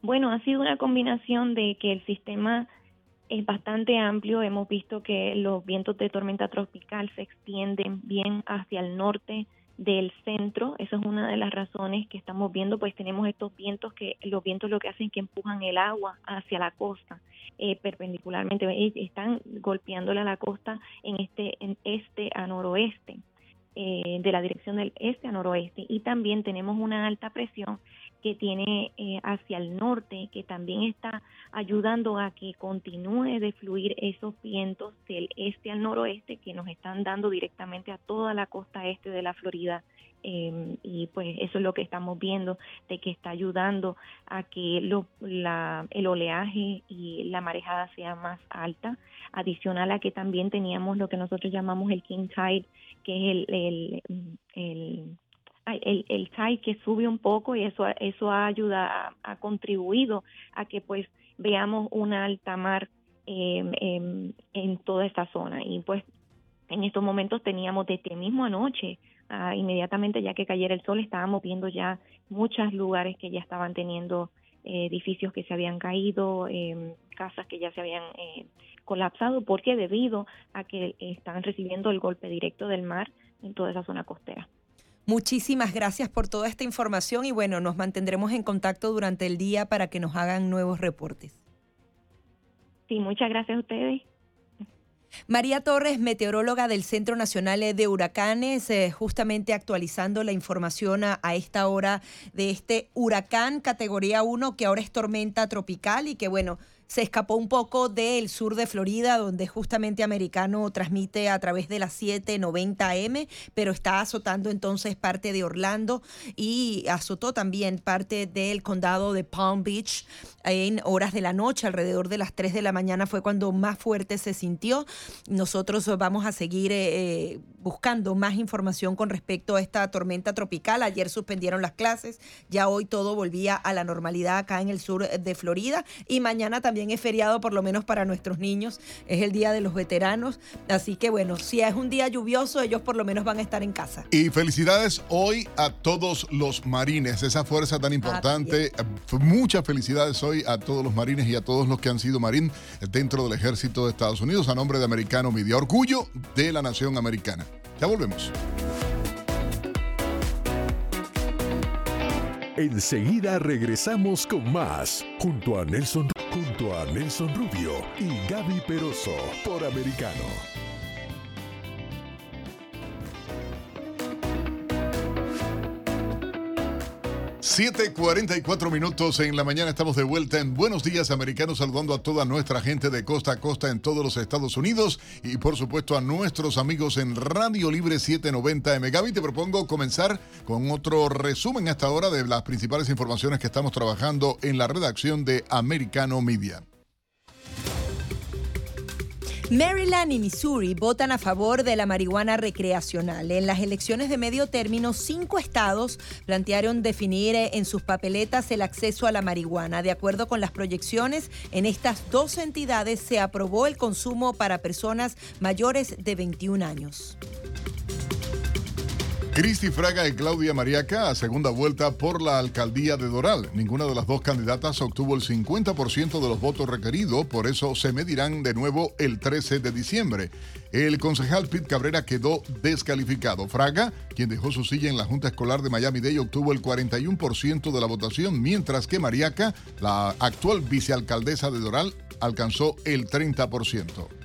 S11: Bueno, ha sido una combinación de que el sistema es bastante amplio. Hemos visto que los vientos de tormenta tropical se extienden bien hacia el norte del centro. Esa es una de las razones que estamos viendo, pues tenemos estos vientos que los vientos lo que hacen es que empujan el agua hacia la costa eh, perpendicularmente. Están golpeándole a la costa en este en este a noroeste. Eh, de la dirección del este a noroeste y también tenemos una alta presión que tiene eh, hacia el norte, que también está ayudando a que continúe de fluir esos vientos del este al noroeste que nos están dando directamente a toda la costa este de la Florida. Em, y pues eso es lo que estamos viendo, de que está ayudando a que lo, la, el oleaje y la marejada sea más alta, adicional a que también teníamos lo que nosotros llamamos el king tide, que es el, el el, el tide que sube un poco y eso eso ha ayudado, ha, contribuido a que pues veamos una alta mar en, en toda esta zona y pues en estos momentos teníamos desde mismo anoche inmediatamente ya que cayera el sol estábamos viendo ya muchos lugares que ya estaban teniendo eh, edificios que se habían caído, eh, casas que ya se habían eh, colapsado, porque debido a que están recibiendo el golpe directo del mar en toda esa zona costera.
S2: Muchísimas gracias por toda esta información y bueno, nos mantendremos en contacto durante el día para que nos hagan nuevos reportes.
S11: Sí, muchas gracias a ustedes.
S2: María Torres, meteoróloga del Centro Nacional de Huracanes, eh, justamente actualizando la información a, esta hora de este huracán categoría 1 que ahora es tormenta tropical y que bueno, se escapó un poco del sur de Florida, donde justamente Americano transmite a través de las 7:90 M, pero está azotando entonces parte de Orlando y azotó también parte del condado de Palm Beach en horas de la noche, alrededor de las 3 de la mañana fue cuando más fuerte se sintió. Nosotros vamos a seguir eh, buscando más información con respecto a esta tormenta tropical. Ayer suspendieron las clases, ya hoy todo volvía a la normalidad acá en el sur de Florida y mañana también es feriado por lo menos para nuestros niños, es el Día de los Veteranos, así que bueno, si es un día lluvioso, ellos por lo menos van a estar en casa.
S3: Y felicidades hoy a todos los marines, esa fuerza tan importante. Muchas felicidades hoy a todos los marines y a todos los que han sido marín dentro del ejército de Estados Unidos a nombre de Americano Media, orgullo de la nación americana. Ya volvemos.
S1: Enseguida regresamos con más, junto a Nelson, junto a Nelson Rubio y Gaby Peroso por Americano.
S3: 7:44 minutos en la mañana estamos de vuelta en Buenos Días Americanos saludando a toda nuestra gente de costa a costa en todos los Estados Unidos y por supuesto a nuestros amigos en Radio Libre 790 M. Gaby, te propongo comenzar con otro resumen hasta ahora de las principales informaciones que estamos trabajando en la redacción de Americano Media.
S2: Maryland y Missouri votan a favor de la marihuana recreacional. En las elecciones de medio término, cinco estados plantearon definir eh, en sus papeletas el acceso a la marihuana. De acuerdo con las proyecciones, en estas dos entidades se aprobó el consumo para personas mayores de 21 años.
S3: Cristi Fraga y Claudia Mariaca a segunda vuelta por la alcaldía de Doral. Ninguna de las dos candidatas obtuvo el 50% de los votos requeridos, por eso se medirán de nuevo el 13 de diciembre. El concejal Pete Cabrera quedó descalificado. Fraga, quien dejó su silla en la Junta Escolar de Miami-Dade, obtuvo el 41% de la votación, mientras que Mariaca, la actual vicealcaldesa de Doral, alcanzó el 30%.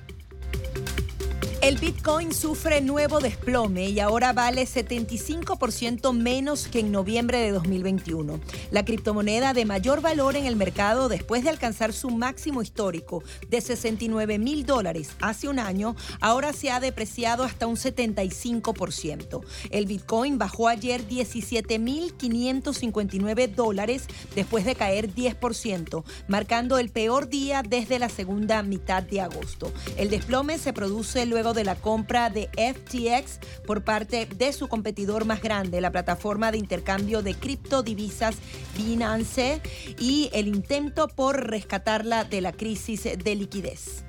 S2: El Bitcoin sufre nuevo desplome y ahora vale 75% menos que en noviembre de 2021. La criptomoneda de mayor valor en el mercado después de alcanzar su máximo histórico de 69 mil dólares hace un año, ahora se ha depreciado hasta un 75%. El Bitcoin bajó ayer 17 mil 559 dólares después de caer 10%, marcando el peor día desde la segunda mitad de agosto. El desplome se produce luego de la compra de FTX por parte de su competidor más grande, la plataforma de intercambio de criptodivisas Binance, y el intento por rescatarla de la crisis de liquidez.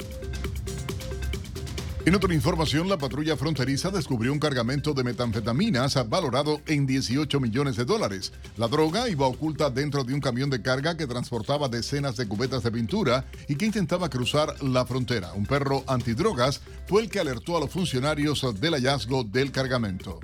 S3: En otra información, la patrulla fronteriza descubrió un cargamento de metanfetaminas valorado en 18 millones de dólares. La droga iba oculta dentro de un camión de carga que transportaba decenas de cubetas de pintura y que intentaba cruzar la frontera. Un perro antidrogas fue el que alertó a los funcionarios del hallazgo del cargamento.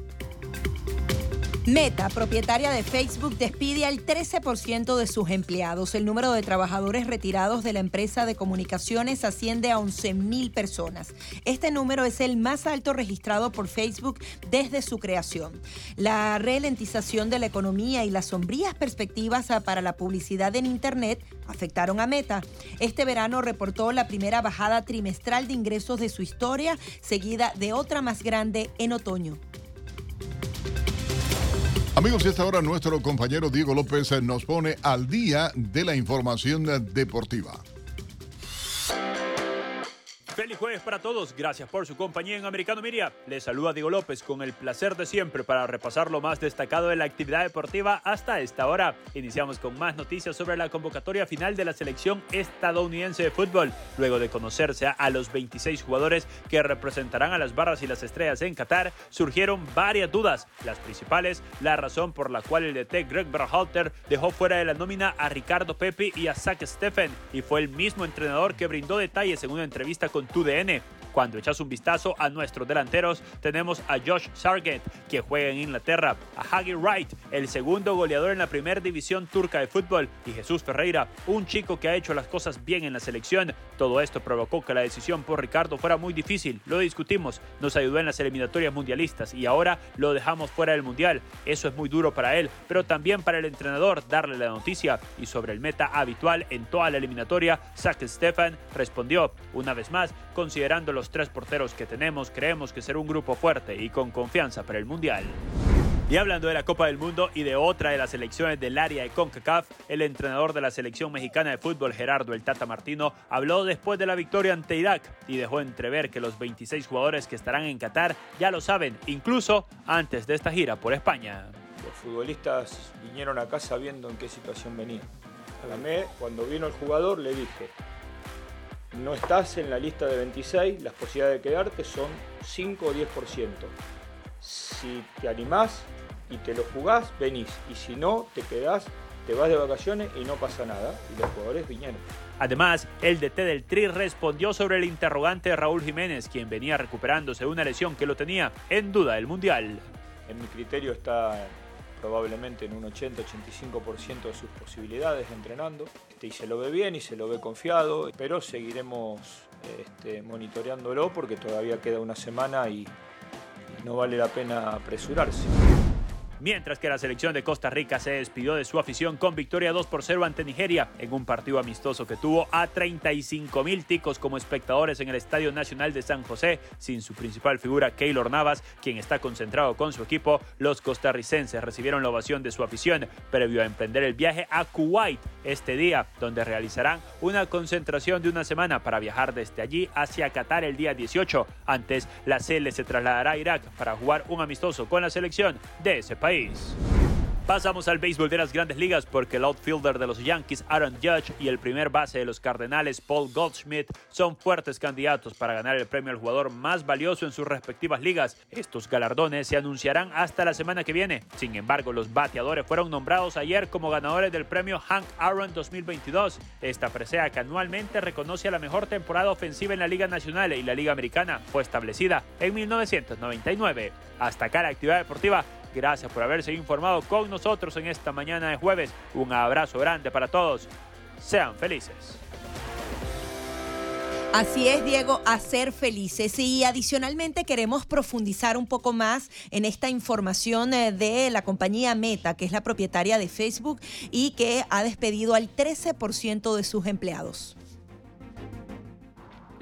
S2: Meta, propietaria de Facebook, despide al 13% de sus empleados. El número de trabajadores retirados de la empresa de comunicaciones asciende a 11.000 personas. Este número es el más alto registrado por Facebook desde su creación. La ralentización de la economía y las sombrías perspectivas para la publicidad en Internet afectaron a Meta. Este verano reportó la primera bajada trimestral de ingresos de su historia, seguida de otra más grande en otoño.
S3: Amigos, y esta hora nuestro compañero Diego López nos pone al día de la información deportiva.
S12: Feliz jueves para todos, gracias por su compañía en Americano Media. Les saluda Diego López con el placer de siempre para repasar lo más destacado de la actividad deportiva hasta esta hora. Iniciamos con más noticias sobre la convocatoria final de la selección estadounidense de fútbol. Luego de conocerse a los 26 jugadores que representarán a las barras y las estrellas en Qatar, surgieron varias dudas. Las principales, la razón por la cual el DT Greg Berhalter dejó fuera de la nómina a Ricardo Pepe y a Zach Steffen y fue el mismo entrenador que brindó detalles en una entrevista con TUDN. Cuando echas un vistazo a nuestros delanteros, tenemos a Josh Sargent, que juega en Inglaterra, a Hagi Wright, el segundo goleador en la primera división turca de fútbol, y Jesús Ferreira, un chico que ha hecho las cosas bien en la selección. Todo esto provocó que la decisión por Ricardo fuera muy difícil. Lo discutimos, nos ayudó en las eliminatorias mundialistas y ahora lo dejamos fuera del mundial. Eso es muy duro para él, pero también para el entrenador darle la noticia. Y sobre el meta habitual en toda la eliminatoria, Zach Stefan respondió, una vez más, considerando los tres porteros que tenemos, creemos que será un grupo fuerte y con confianza para el mundial. Y hablando de la Copa del Mundo y de otra de las selecciones del área de CONCACAF, el entrenador de la selección mexicana de fútbol, Gerardo El Tata Martino, habló después de la victoria ante Irak y dejó entrever que los 26 jugadores que estarán en Qatar ya lo saben, incluso antes de esta gira por España.
S13: Los futbolistas vinieron acá sabiendo en qué situación venían. A cuando vino el jugador, le dije, no estás en la lista de 26, las posibilidades de quedarte son 5 o 10%. Si te animás, y te lo jugás, venís. Y si no, te quedás, te vas de vacaciones y no pasa nada. Y los jugadores vinieron.
S12: Además, el DT del Tri respondió sobre el interrogante de Raúl Jiménez, quien venía recuperándose de una lesión que lo tenía en duda del Mundial.
S13: En mi criterio está probablemente en un 80-85% de sus posibilidades entrenando. Este, y se lo ve bien y se lo ve confiado, pero seguiremos este, monitoreándolo porque todavía queda una semana y no vale la pena apresurarse
S12: mientras que la selección de Costa Rica se despidió de su afición con victoria 2 por 0 ante Nigeria en un partido amistoso que tuvo a 35 mil ticos como espectadores en el Estadio Nacional de San José, sin su principal figura Keylor Navas, quien está concentrado con su equipo. Los costarricenses recibieron la ovación de su afición previo a emprender el viaje a Kuwait este día, donde realizarán una concentración de una semana para viajar desde allí hacia Qatar el día 18. Antes, la CL se trasladará a Irak para jugar un amistoso con la selección de ese país. Pasamos al béisbol de las grandes ligas porque el outfielder de los Yankees, Aaron Judge, y el primer base de los Cardenales, Paul Goldschmidt, son fuertes candidatos para ganar el premio al jugador más valioso en sus respectivas ligas. Estos galardones se anunciarán hasta la semana que viene. Sin embargo, los bateadores fueron nombrados ayer como ganadores del premio Hank Aaron 2022. Esta presea que anualmente reconoce a la mejor temporada ofensiva en la Liga Nacional y la Liga Americana fue establecida en 1999. Hasta acá la actividad deportiva. Gracias por haberse informado con nosotros en esta mañana de jueves. Un abrazo grande para todos. Sean felices.
S2: Así es, Diego, a ser felices. Y adicionalmente queremos profundizar un poco más en esta información eh, de la compañía Meta, que es la propietaria de Facebook y que ha despedido al 13% de sus empleados.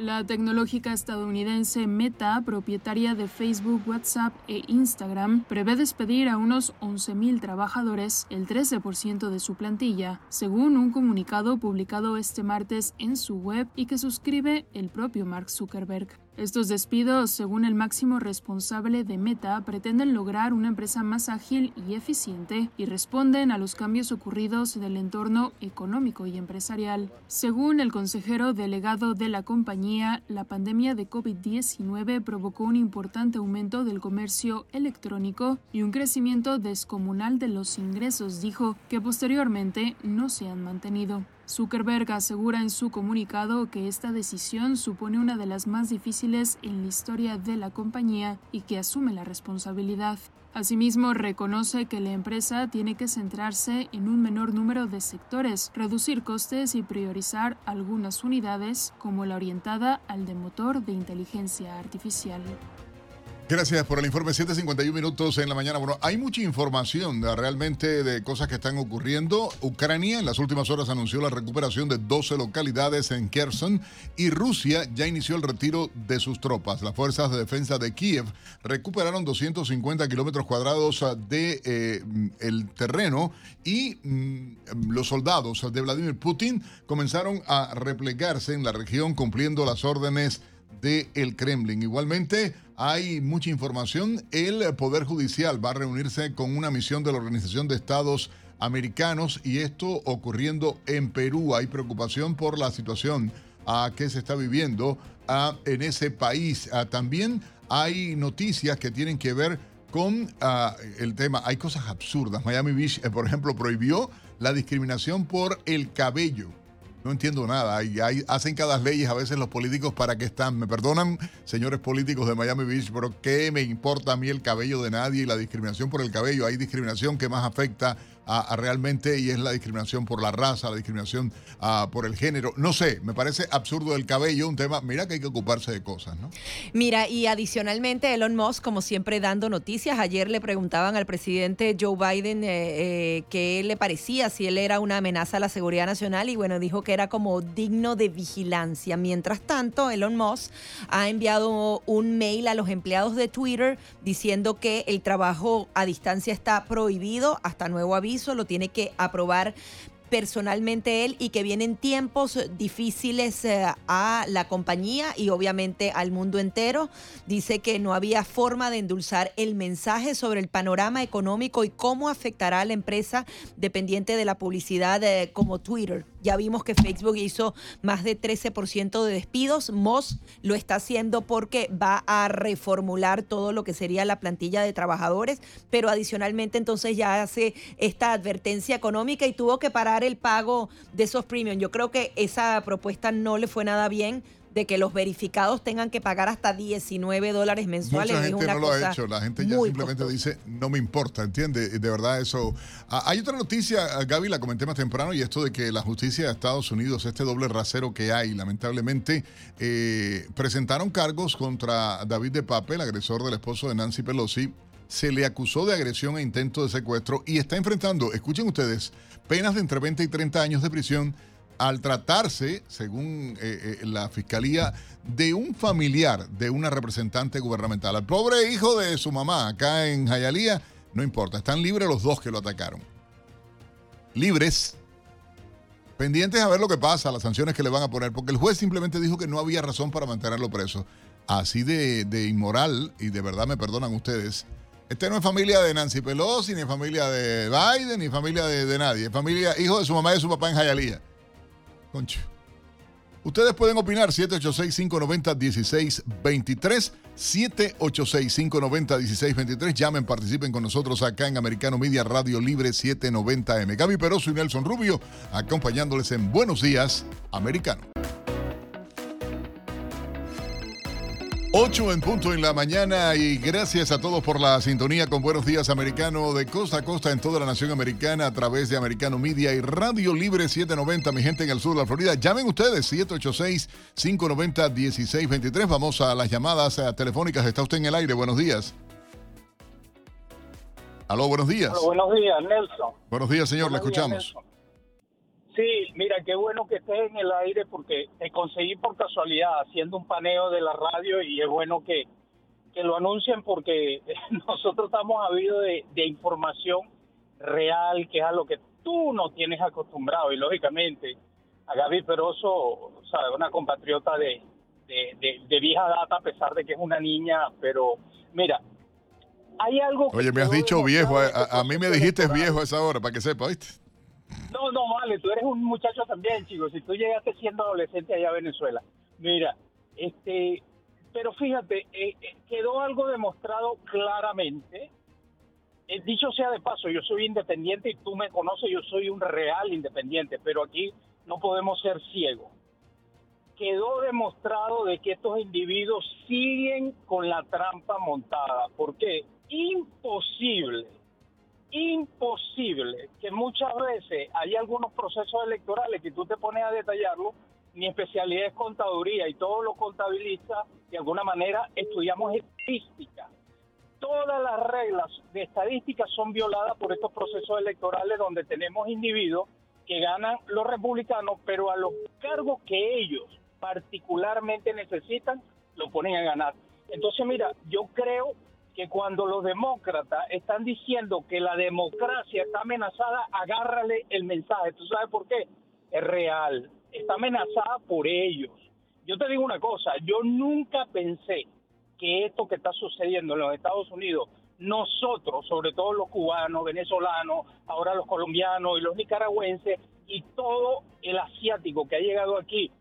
S14: La tecnológica estadounidense Meta, propietaria de Facebook, WhatsApp e Instagram, prevé despedir a unos 11.000 trabajadores, el 13% de su plantilla, según un comunicado publicado este martes en su web y que suscribe el propio Mark Zuckerberg. Estos despidos, según el máximo responsable de Meta, pretenden lograr una empresa más ágil y eficiente y responden a los cambios ocurridos del entorno económico y empresarial. Según el consejero delegado de la compañía, la pandemia de COVID-19 provocó un importante aumento del comercio electrónico y un crecimiento descomunal de los ingresos, dijo, que posteriormente no se han mantenido. Zuckerberg asegura en su comunicado que esta decisión supone una de las más difíciles en la historia de la compañía y que asume la responsabilidad. Asimismo, reconoce que la empresa tiene que centrarse en un menor número de sectores, reducir costes y priorizar algunas unidades, como la orientada al de motor de inteligencia artificial.
S3: Gracias por el informe. 7.51 minutos en la mañana. Bueno, hay mucha información realmente de cosas que están ocurriendo. Ucrania en las últimas horas anunció la recuperación de 12 localidades en Kherson y Rusia ya inició el retiro de sus tropas. Las fuerzas de defensa de Kiev recuperaron 250 kilómetros cuadrados de eh, el terreno y mm, los soldados de Vladimir Putin comenzaron a replegarse en la región cumpliendo las órdenes del Kremlin. Igualmente, hay mucha información. El Poder Judicial va a reunirse con una misión de la Organización de Estados Americanos y esto ocurriendo en Perú. Hay preocupación por la situación a que se está viviendo en ese país. también hay noticias que tienen que ver con el tema. Hay cosas absurdas. Miami Beach, eh, por ejemplo, prohibió la discriminación por el cabello No entiendo nada. Y hay, hacen cada leyes a veces los políticos para que están. Me perdonan, señores políticos de Miami Beach, pero ¿qué me importa a mí el cabello de nadie y la discriminación por el cabello? Hay discriminación que más afecta a, realmente y es la discriminación por la raza, la discriminación por el género. No sé, me parece absurdo el cabello, un tema, mira que hay que ocuparse de cosas, ¿no?
S2: Mira, y adicionalmente Elon Musk, como siempre dando noticias, ayer le preguntaban al presidente Joe Biden eh, eh, qué le parecía, si él era una amenaza a la seguridad nacional y bueno, dijo que era como digno de vigilancia. Mientras tanto, Elon Musk ha enviado un mail a los empleados de Twitter diciendo que el trabajo a distancia está prohibido hasta nuevo aviso lo tiene que aprobar personalmente él y que vienen tiempos difíciles eh, a la compañía y obviamente al mundo entero. Dice que no había forma de endulzar el mensaje sobre el panorama económico y cómo afectará a la empresa dependiente de la publicidad eh, como Twitter. Ya vimos que Facebook hizo más de 13% de despidos. Moss lo está haciendo porque va a reformular todo lo que sería la plantilla de trabajadores, pero adicionalmente entonces ya hace esta advertencia económica y tuvo que parar el pago de esos premiums. Yo creo que esa propuesta no le fue nada bien de que los verificados tengan que pagar hasta 19 dólares mensuales.
S3: Mucha gente no lo ha hecho, la gente ya simplemente dice, no me importa, ¿entiende? De verdad eso. Ah, hay otra noticia, Gaby, la comenté más temprano, y esto de que la justicia de Estados Unidos, este doble rasero que hay, lamentablemente, eh, presentaron cargos contra David de Pape, el agresor del esposo de Nancy Pelosi. Se le acusó de agresión e intento de secuestro y está enfrentando, escuchen ustedes, penas de entre 20 y 30 años de prisión al tratarse, según eh, eh, la fiscalía, de un familiar de una representante gubernamental. Al pobre hijo de su mamá, acá en Jayalía, no importa, están libres los dos que lo atacaron. Libres, pendientes a ver lo que pasa, las sanciones que le van a poner, porque el juez simplemente dijo que no había razón para mantenerlo preso. Así de, inmoral, y de verdad me perdonan ustedes, este no es familia de Nancy Pelosi, ni familia de Biden, ni familia de, de nadie. Es familia, hijo de su mamá y de su papá en Jayalía. Concho. Ustedes pueden opinar 786-590-1623. 786-590-1623. Llamen, participen con nosotros acá en Americano Media Radio Libre 790M. Gaby Peroso y Nelson Rubio acompañándoles en Buenos Días, Americano. 8 en punto en la mañana y gracias a todos por la sintonía con Buenos Días Americano de costa a costa en toda la nación americana a través de Americano Media y Radio Libre 790, mi gente en el sur de la Florida. Llamen ustedes 786-590-1623. Vamos a las llamadas eh, telefónicas. Está usted en el aire. Buenos días. Aló, buenos días.
S15: buenos días, Nelson.
S3: Buenos días, señor. Le escuchamos.
S15: Sí, mira, qué bueno que estés en el aire porque te conseguí por casualidad haciendo un paneo de la radio y es bueno que, que lo anuncien porque nosotros estamos habidos de, de información real, que es a lo que tú no tienes acostumbrado y lógicamente a Gaby Peroso, ¿sabes? una compatriota de, de, de, vieja data a pesar de que es una niña, pero mira, hay algo...
S3: Oye, me has dicho viejo, a, a, a mí me dijiste viejo a esa hora, para que sepa, ¿viste?
S15: No, no, vale, tú eres un muchacho también, chicos. Si tú llegaste siendo adolescente allá a Venezuela. Mira, este, pero fíjate, eh, eh, quedó algo demostrado claramente. Eh, dicho sea de paso, yo soy independiente y tú me conoces, yo soy un real independiente, pero aquí no podemos ser ciegos. Quedó demostrado de que estos individuos siguen con la trampa montada. ¿Por qué? Imposible imposible que muchas veces hay algunos procesos electorales que tú te pones a detallarlo, mi especialidad es contaduría y todos los contabilistas de alguna manera estudiamos estadística. Todas las reglas de estadística son violadas por estos procesos electorales donde tenemos individuos que ganan los republicanos, pero a los cargos que ellos particularmente necesitan, lo ponen a ganar. Entonces, mira, yo creo que cuando los demócratas están diciendo que la democracia está amenazada, agárrale el mensaje. ¿Tú sabes por qué? Es real. Está amenazada por ellos. Yo te digo una cosa, yo nunca pensé que esto que está sucediendo en los Estados Unidos, nosotros, sobre todo los cubanos, venezolanos, ahora los colombianos y los nicaragüenses y todo el asiático que ha llegado aquí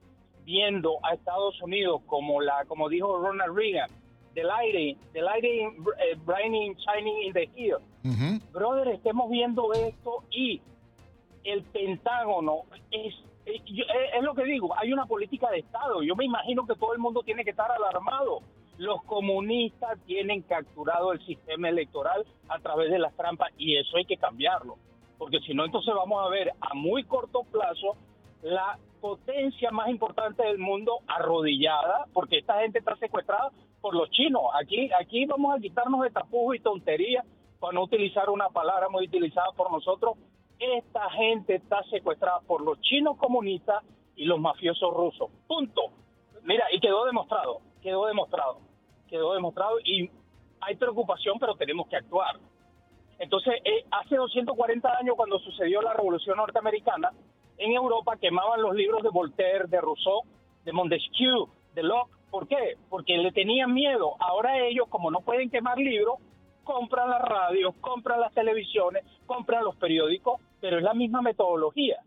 S15: viendo a Estados Unidos como la como dijo Ronald Reagan, the lighting, the lighting uh, brightening, shining in the hill. Brother, estemos viendo esto y el Pentágono es, es lo que digo, hay una política de Estado. Yo me imagino que todo el mundo tiene que estar alarmado. Los comunistas tienen capturado el sistema electoral a través de las trampas y eso hay que cambiarlo. Porque si no, entonces vamos a ver a muy corto plazo la potencia más importante del mundo arrodillada, porque esta gente está secuestrada por los chinos. Aquí, aquí vamos a quitarnos de tapujos y tonterías para no utilizar una palabra muy utilizada por nosotros. Esta gente está secuestrada por los chinos comunistas y los mafiosos rusos. Punto. Mira, y quedó demostrado, quedó demostrado, quedó demostrado y hay preocupación, pero tenemos que actuar. Entonces, eh, hace 240 años, cuando sucedió la Revolución Norteamericana, en Europa quemaban los libros de Voltaire, de Rousseau, de Montesquieu, de Locke. ¿Por qué? Porque le tenían miedo. Ahora ellos, como no pueden quemar libros, compran las radios, compran las televisiones, compran los periódicos, pero es la misma metodología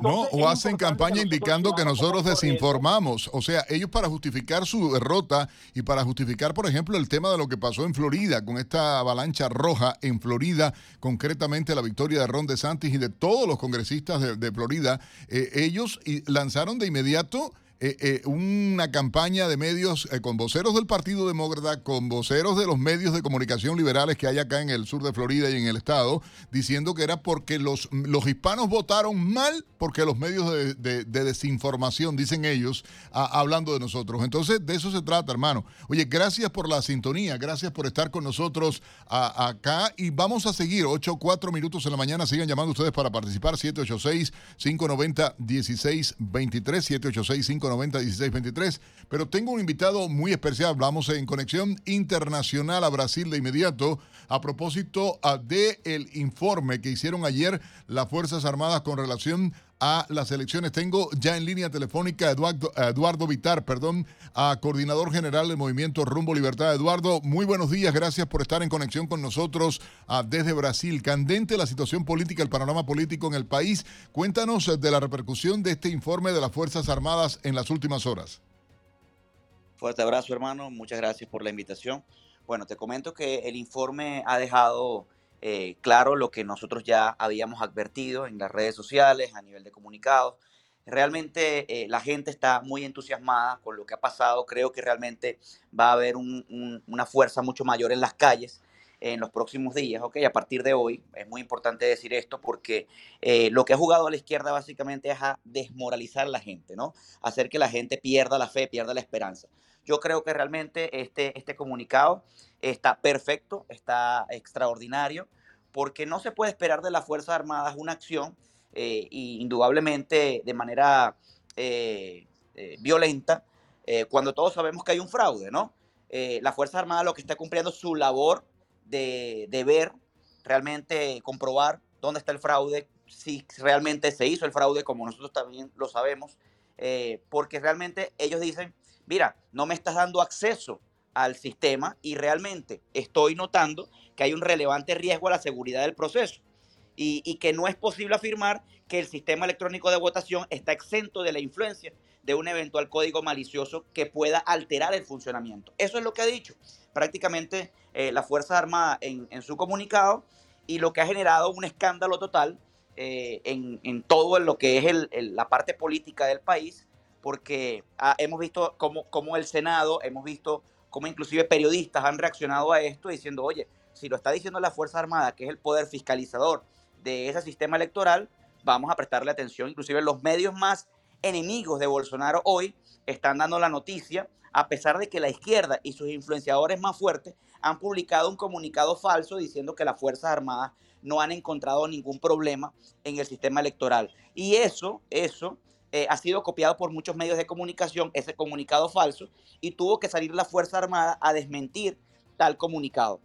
S3: no, o hacen campaña indicando que nosotros desinformamos. O sea, ellos para justificar su derrota y para justificar, por ejemplo, el tema de lo que pasó en Florida con esta avalancha roja en Florida, concretamente la victoria de Ron DeSantis y de todos los congresistas de, Florida, eh, ellos lanzaron de inmediato eh, eh, una campaña de medios eh, con voceros del Partido Demócrata, con voceros de los medios de comunicación liberales que hay acá en el sur de Florida y en el estado, diciendo que era porque los, los hispanos votaron mal porque los medios de, desinformación, dicen ellos, hablando de nosotros. Entonces, de eso se trata, hermano. Oye, gracias por la sintonía, gracias por estar con nosotros acá y vamos a seguir 8 4 minutos en la mañana. Sigan llamando ustedes para participar 786 590 1623 786 590 90 16 23. Pero tengo un invitado muy especial. Hablamos en conexión internacional a Brasil de inmediato a propósito ah, de informe que hicieron ayer las Fuerzas Armadas con relación a las elecciones. Tengo ya en línea telefónica a Eduardo, Eduardo Vitar, perdón, a coordinador general del movimiento Rumbo Libertad. Eduardo, muy buenos días, gracias por estar en conexión con nosotros ah, desde Brasil. Candente la situación política, el panorama político en el país. Cuéntanos eh, de la repercusión de este informe de las Fuerzas Armadas en las últimas horas.
S16: Fuerte abrazo, hermano. Muchas gracias por la invitación. Bueno, te comento que el informe ha dejado eh, claro lo que nosotros ya habíamos advertido en las redes sociales, a nivel de comunicados. Realmente eh, la gente está muy entusiasmada con lo que ha pasado. Creo que realmente va a haber una fuerza mucho mayor en las calles en los próximos días, ¿ok? A partir de hoy, es muy importante decir esto porque eh, lo que ha jugado a la izquierda básicamente es a desmoralizar a la gente, ¿no? Hacer que la gente pierda la fe, pierda la esperanza. Yo creo que realmente este, este comunicado está perfecto, está extraordinario, porque no se puede esperar de las Fuerzas Armadas una acción eh, indudablemente de manera eh, eh, violenta cuando todos sabemos que hay un fraude, ¿no? la Fuerza Armada lo que está cumpliendo su labor de, ver, realmente comprobar dónde está el fraude, si realmente se hizo el fraude, como nosotros también lo sabemos, porque realmente ellos dicen, mira, no me estás dando acceso al sistema y realmente estoy notando que hay un relevante riesgo a la seguridad del proceso y, que no es posible afirmar que el sistema electrónico de votación está exento de la influencia de un eventual código malicioso que pueda alterar el funcionamiento. Eso es lo que ha dicho prácticamente eh, la Fuerza Armada en, su comunicado y lo que ha generado un escándalo total eh, en, todo lo que es la parte política del país, porque ah, hemos visto cómo, el Senado, hemos visto cómo inclusive periodistas han reaccionado a esto diciendo, oye, si lo está diciendo la Fuerza Armada, que es el poder fiscalizador de ese sistema electoral, vamos a prestarle atención. Inclusive los medios más enemigos de Bolsonaro hoy están dando la noticia, a pesar de que la izquierda y sus influenciadores más fuertes han publicado un comunicado falso diciendo que las Fuerzas Armadas no han encontrado ningún problema en el sistema electoral. Y eso, eso eh, ha sido copiado por muchos medios de comunicación, ese comunicado falso, y tuvo que salir la Fuerza Armada a desmentir tal comunicado.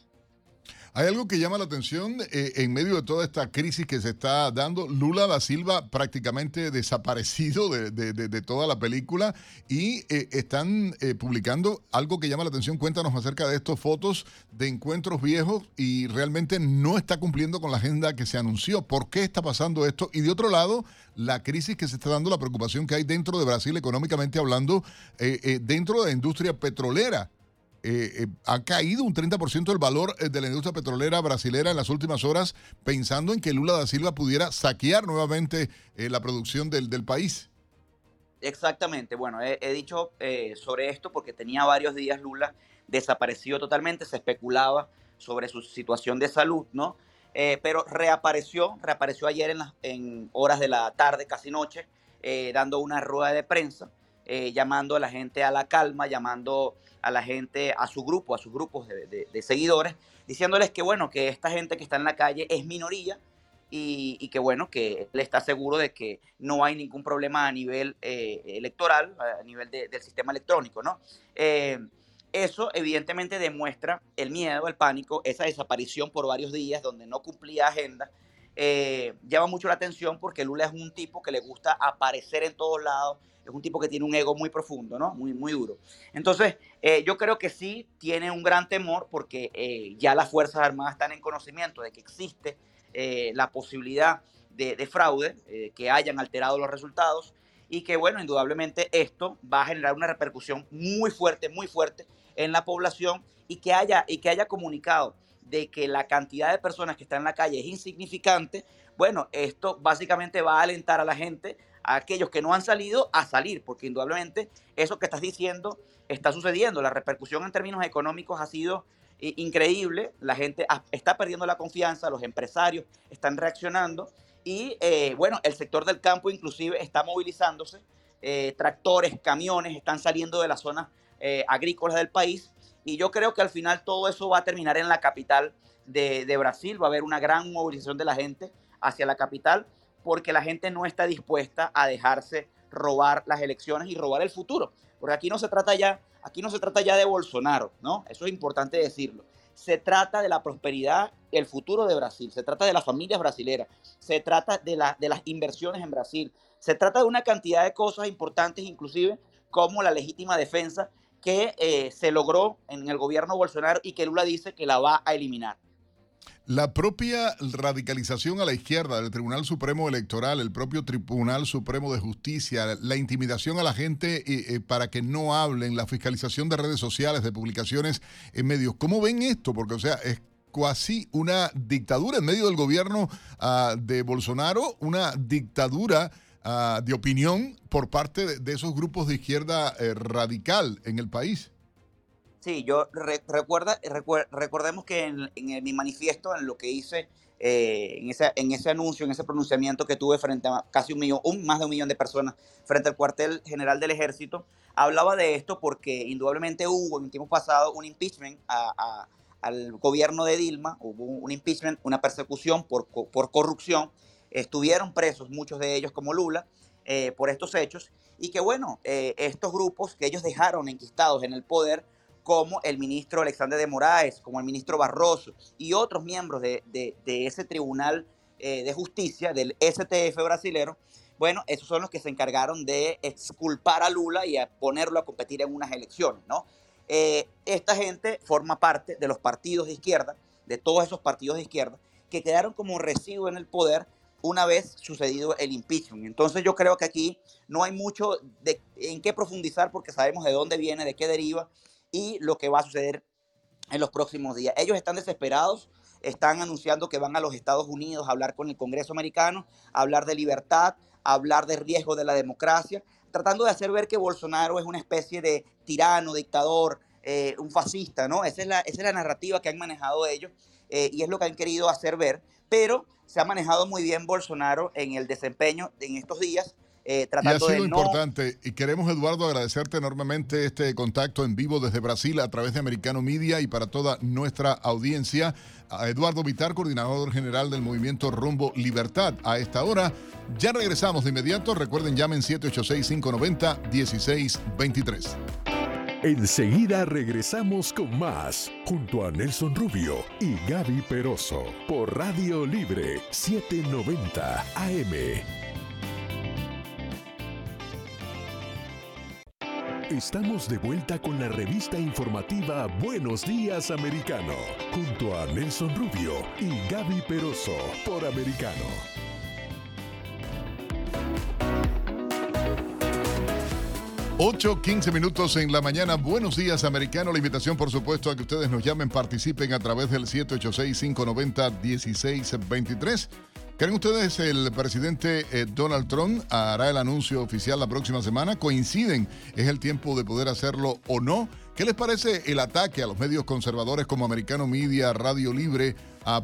S3: Hay algo que llama la atención eh, en medio de toda esta crisis que se está dando. Lula da Silva prácticamente desaparecido de, toda la película y eh, están eh, publicando algo que llama la atención. Cuéntanos acerca de estos fotos de encuentros viejos y realmente no está cumpliendo con la agenda que se anunció. ¿Por qué está pasando esto? Y de otro lado, la crisis que se está dando, la preocupación que hay dentro de Brasil económicamente hablando, dentro de la industria petrolera. Eh, eh, ha caído un 30% el valor eh, de la industria petrolera brasilera en las últimas horas, pensando en que Lula da Silva pudiera saquear nuevamente la producción del, país.
S16: Exactamente. Bueno, he, dicho sobre esto porque tenía varios días Lula desaparecido totalmente, se especulaba sobre su situación de salud, ¿no? Pero reapareció, reapareció ayer en, en, horas de la tarde, casi noche, dando una rueda de prensa, llamando a la gente a la calma, llamando a la gente, a su grupo, a sus grupos de, de seguidores, diciéndoles que, bueno, que esta gente que está en la calle es minoría, y, que bueno, que él está seguro de que no hay ningún problema a nivel eh, electoral, a nivel del sistema electrónico, ¿no? Eh, eso evidentemente demuestra el miedo, el pánico, esa desaparición por varios días donde no cumplía agenda. Eh, llama mucho la atención porque Lula es un tipo que le gusta aparecer en todos lados, es un tipo que tiene un ego muy profundo, ¿no? Muy, muy duro. Entonces, yo creo que sí tiene un gran temor porque ya las Fuerzas Armadas están en conocimiento de que existe eh, la posibilidad de, fraude, eh, que hayan alterado los resultados y que, bueno, indudablemente esto va a generar una repercusión muy fuerte, muy fuerte en la población y que haya, y que haya comunicado de que la cantidad de personas que están en la calle es insignificante, bueno, esto básicamente va a alentar a la gente, a aquellos que no han salido, a salir, porque indudablemente eso que estás diciendo está sucediendo. La repercusión en términos económicos ha sido increíble, la gente está perdiendo la confianza, los empresarios están reaccionando y eh, bueno, el sector del campo inclusive está movilizándose, eh, tractores, camiones están saliendo de las zonas eh, agrícolas del país y yo creo que al final todo eso va a terminar en la capital de, de Brasil, va a haber una gran movilización de la gente hacia la capital porque la gente no está dispuesta a dejarse robar las elecciones y robar el futuro, porque aquí no se trata ya Aquí no se trata ya de Bolsonaro, ¿no? Eso es importante decirlo. Se trata de la prosperidad, el futuro de Brasil, se trata de las familias brasileras, se trata de, de las inversiones en Brasil, se trata de una cantidad de cosas importantes, inclusive como la legítima defensa que eh, se logró en el gobierno Bolsonaro y que Lula dice que la va a eliminar.
S3: La propia radicalización a la izquierda del Tribunal Supremo Electoral, el propio Tribunal Supremo de Justicia, la intimidación a la gente eh, eh, para que no hablen, la fiscalización de redes sociales, de publicaciones en medios. ¿Cómo ven esto? Porque, o sea, es casi una dictadura en medio del gobierno ah, de Bolsonaro, una dictadura ah, de opinión por parte de, esos grupos de izquierda eh, radical en el país.
S16: Sí, yo recuerda, recordemos que en, mi manifiesto, en lo que hice, eh, en, ese, en ese anuncio, en ese pronunciamiento que tuve frente a casi un millón, un, más de un millón de personas frente al cuartel general del ejército, hablaba de esto porque indudablemente hubo en el tiempo pasado un impeachment al gobierno de Dilma, hubo un impeachment, una persecución por, por corrupción, estuvieron presos muchos de ellos como Lula eh, por estos hechos y que bueno, eh, estos grupos que ellos dejaron enquistados en el poder, como el ministro Alexander de Moraes, como el ministro Barroso y otros miembros de, ese tribunal eh, de justicia, del STF brasilero, bueno, esos son los que se encargaron de exculpar a Lula y a ponerlo a competir en unas elecciones, ¿no? Esta gente forma parte de los partidos de izquierda, de todos esos partidos de izquierda, que quedaron como residuo en el poder una vez sucedido el impeachment. Entonces yo creo que aquí no hay mucho de, en qué profundizar porque sabemos de dónde viene, de qué deriva y lo que va a suceder en los próximos días. Ellos están desesperados, están anunciando que van a los Estados Unidos a hablar con el Congreso americano, a hablar de libertad, a hablar de riesgo de la democracia, tratando de hacer ver que Bolsonaro es una especie de tirano, dictador, eh, un fascista, ¿no? Esa es, la, esa es la narrativa que han manejado ellos eh, y es lo que han querido hacer ver, pero se ha manejado muy bien Bolsonaro en el desempeño en estos días
S3: eh, y ha sido importante y queremos Eduardo agradecerte enormemente este contacto en vivo desde Brasil a través de Americano Media y para toda nuestra audiencia. A Eduardo Vitar, coordinador general del movimiento Rumbo Libertad. A esta hora ya regresamos de inmediato. Recuerden, llamen 786-590-1623.
S1: Enseguida regresamos con más, junto a Nelson Rubio y Gaby Peroso, por Radio Libre 790 AM. Estamos de vuelta con la revista informativa Buenos Días Americano, junto a Nelson Rubio y Gaby Peroso por Americano.
S3: Ocho, 15 minutos en la mañana. Buenos días, americano. La invitación, por supuesto, a que ustedes nos llamen, participen a través del 786-590-1623. ¿Creen ustedes el presidente eh, Donald Trump hará el anuncio oficial la próxima semana? ¿Coinciden? ¿Es el tiempo de poder hacerlo o no? ¿Qué les parece el ataque a los medios conservadores como Americano Media, Radio Libre,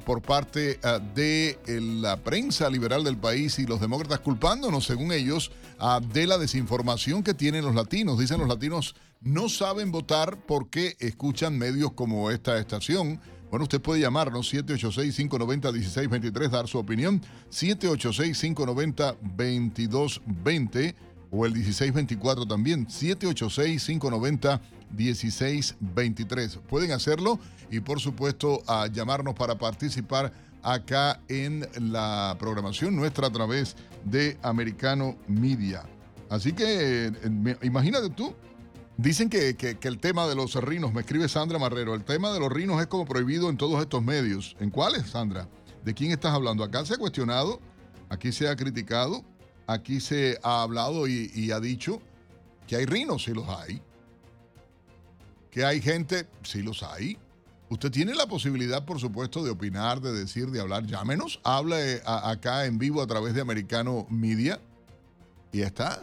S3: por parte ah, de eh, la prensa liberal del país y los demócratas culpándonos, según ellos, ah, de la desinformación que tienen los latinos? Dicen los latinos no saben votar porque escuchan medios como esta estación. Bueno, usted puede llamarnos 786-590-1623, dar su opinión, 786-590-2220 o el 1624 también, 786-590-1623. Pueden hacerlo y por supuesto a llamarnos para participar acá en la programación nuestra a través de Americano Media. Así que eh, imagínate tú, dicen que, que, que, el tema de los rinos, me escribe Sandra Marrero, el tema de los rinos es como prohibido en todos estos medios. ¿En cuáles, Sandra? ¿De quién estás hablando? Acá se ha cuestionado, aquí se ha criticado aquí se ha hablado y, ha dicho que hay rinos, sí los hay. Que hay gente, sí los hay. Usted tiene la posibilidad, por supuesto, de opinar, de decir, de hablar. Llámenos, hable acá en vivo a través de Americano Media. Y ya está.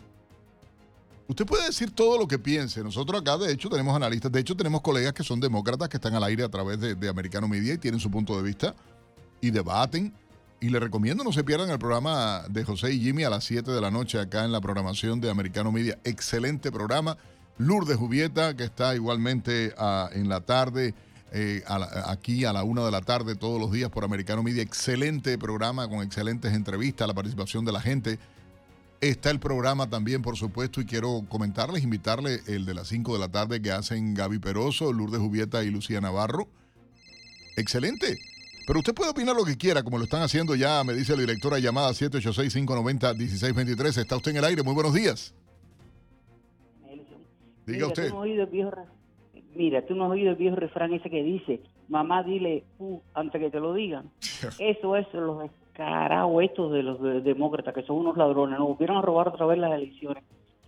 S3: Usted puede decir todo lo que piense. Nosotros acá, de hecho, tenemos analistas. De hecho, tenemos colegas que son demócratas que están al aire a través de, de Americano Media y tienen su punto de vista y debaten y le recomiendo no se pierdan el programa de José y Jimmy a las 7 de la noche acá en la programación de Americano Media. Excelente programa. Lourdes Jubieta, que está igualmente ah, en la tarde, eh, aquí a la 1 de la tarde todos los días por Americano Media. Excelente programa con excelentes entrevistas, la participación de la gente. Está el programa también, por supuesto, y quiero comentarles, invitarles el de las 5 de la tarde que hacen Gaby Peroso, Lourdes Jubieta y Lucía Navarro. Excelente. Pero usted puede opinar lo que quiera, como lo están haciendo ya, me dice la directora llamada 786-590-1623. Está usted en el aire. Muy buenos días. Diga usted.
S17: mira, tú no has oído el viejo refrán ese que dice, mamá dile uh, antes que te lo digan. Eso es los escarabos estos de los demócratas, que son unos ladrones, nos volvieron a robar otra vez las elecciones.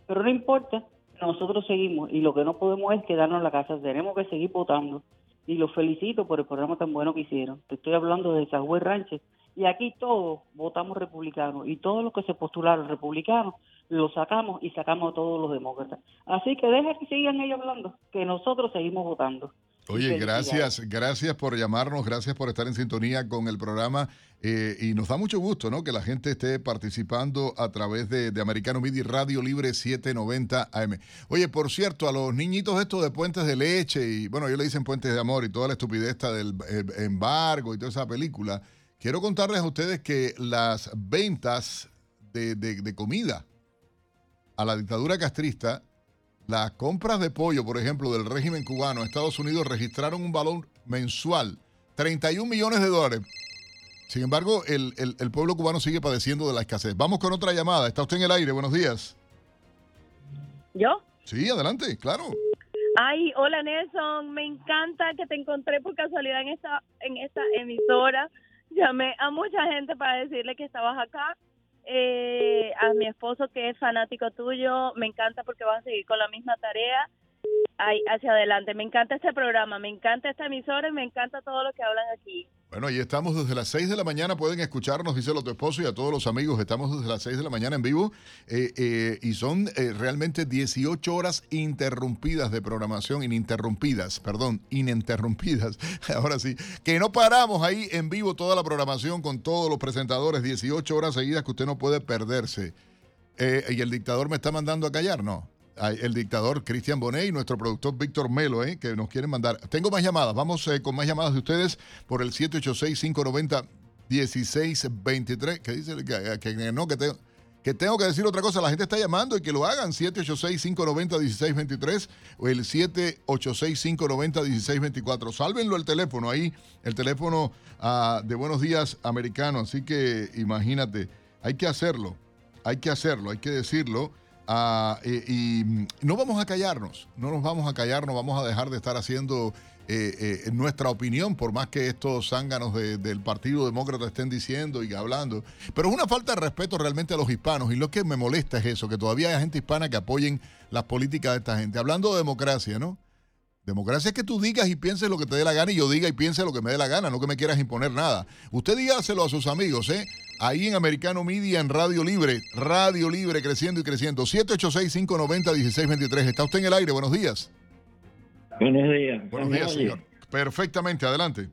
S17: Pero no importa, nosotros seguimos y lo que no podemos es quedarnos en la casa, tenemos que seguir votando y los felicito por el programa tan bueno que hicieron. Te estoy hablando de Sagüey Ranches. Y aquí todos votamos republicanos y todos los que se postularon republicanos los sacamos y sacamos a todos los demócratas. Así que deja que sigan ellos hablando, que nosotros seguimos votando.
S3: Oye, gracias, gracias por llamarnos, gracias por estar en sintonía con el programa eh, y nos da mucho gusto, ¿no? Que la gente esté participando a través de, Americano Midi Radio Libre 790 AM. Oye, por cierto, a los niñitos estos de puentes de leche y, bueno, ellos le dicen puentes de amor y toda la estupidez del embargo y toda esa película, quiero contarles a ustedes que las ventas de, de comida a la dictadura castrista las compras de pollo, por ejemplo, del régimen cubano a Estados Unidos registraron un valor mensual, 31 millones de dólares. Sin embargo, el, pueblo cubano sigue padeciendo de la escasez. Vamos con otra llamada. Está usted en el aire. Buenos días.
S18: ¿Yo?
S3: Sí, adelante, claro.
S18: Ay, hola Nelson, me encanta que te encontré por casualidad en esta, en esta emisora. Llamé a mucha gente para decirle que estabas acá eh, a mi esposo que es fanático tuyo, me encanta porque vas a seguir con la misma tarea ahí, hacia adelante. Me encanta este programa, me encanta esta emisora y me encanta todo lo que hablan aquí.
S3: Bueno, ahí estamos desde las 6 de la mañana, pueden escucharnos, dice tu esposo y a todos los amigos, estamos desde las 6 de la mañana en vivo eh, eh, y son eh, realmente 18 horas interrumpidas de programación, ininterrumpidas, perdón, ininterrumpidas, ahora sí, que no paramos ahí en vivo toda la programación con todos los presentadores, 18 horas seguidas que usted no puede perderse. y el dictador me está mandando a callar, ¿no? El dictador Cristian Bonet y nuestro productor Víctor Melo, eh, que nos quieren mandar. Tengo más llamadas, vamos eh, con más llamadas de ustedes por el 786-590-1623. Que dice que, que, no, que tengo, que tengo que decir otra cosa. La gente está llamando y que lo hagan. 786-590-1623 o el 786-590-1624. Sálvenlo el teléfono ahí, el teléfono uh, de Buenos Días Americano. Así que imagínate, hay que hacerlo, hay que hacerlo, hay que decirlo. Ah, y, no vamos a callarnos, no nos vamos a callar, no vamos a dejar de estar haciendo eh, eh, nuestra opinión, por más que estos zánganos del Partido Demócrata estén diciendo y hablando. Pero es una falta de respeto realmente a los hispanos y lo que me molesta es eso, que todavía hay gente hispana que apoyen las políticas de esta gente. Hablando de democracia, ¿no? Democracia es que tú digas y pienses lo que te dé la gana y yo diga y piense lo que me dé la gana, no que me quieras imponer nada. Usted dígaselo a sus amigos, ¿eh? Ahí en Americano Media, en Radio Libre. Radio Libre, creciendo y creciendo. 786-590-1623. Está usted en el aire. Buenos días.
S19: Buenos días.
S3: Buenos días, señor. Perfectamente, adelante.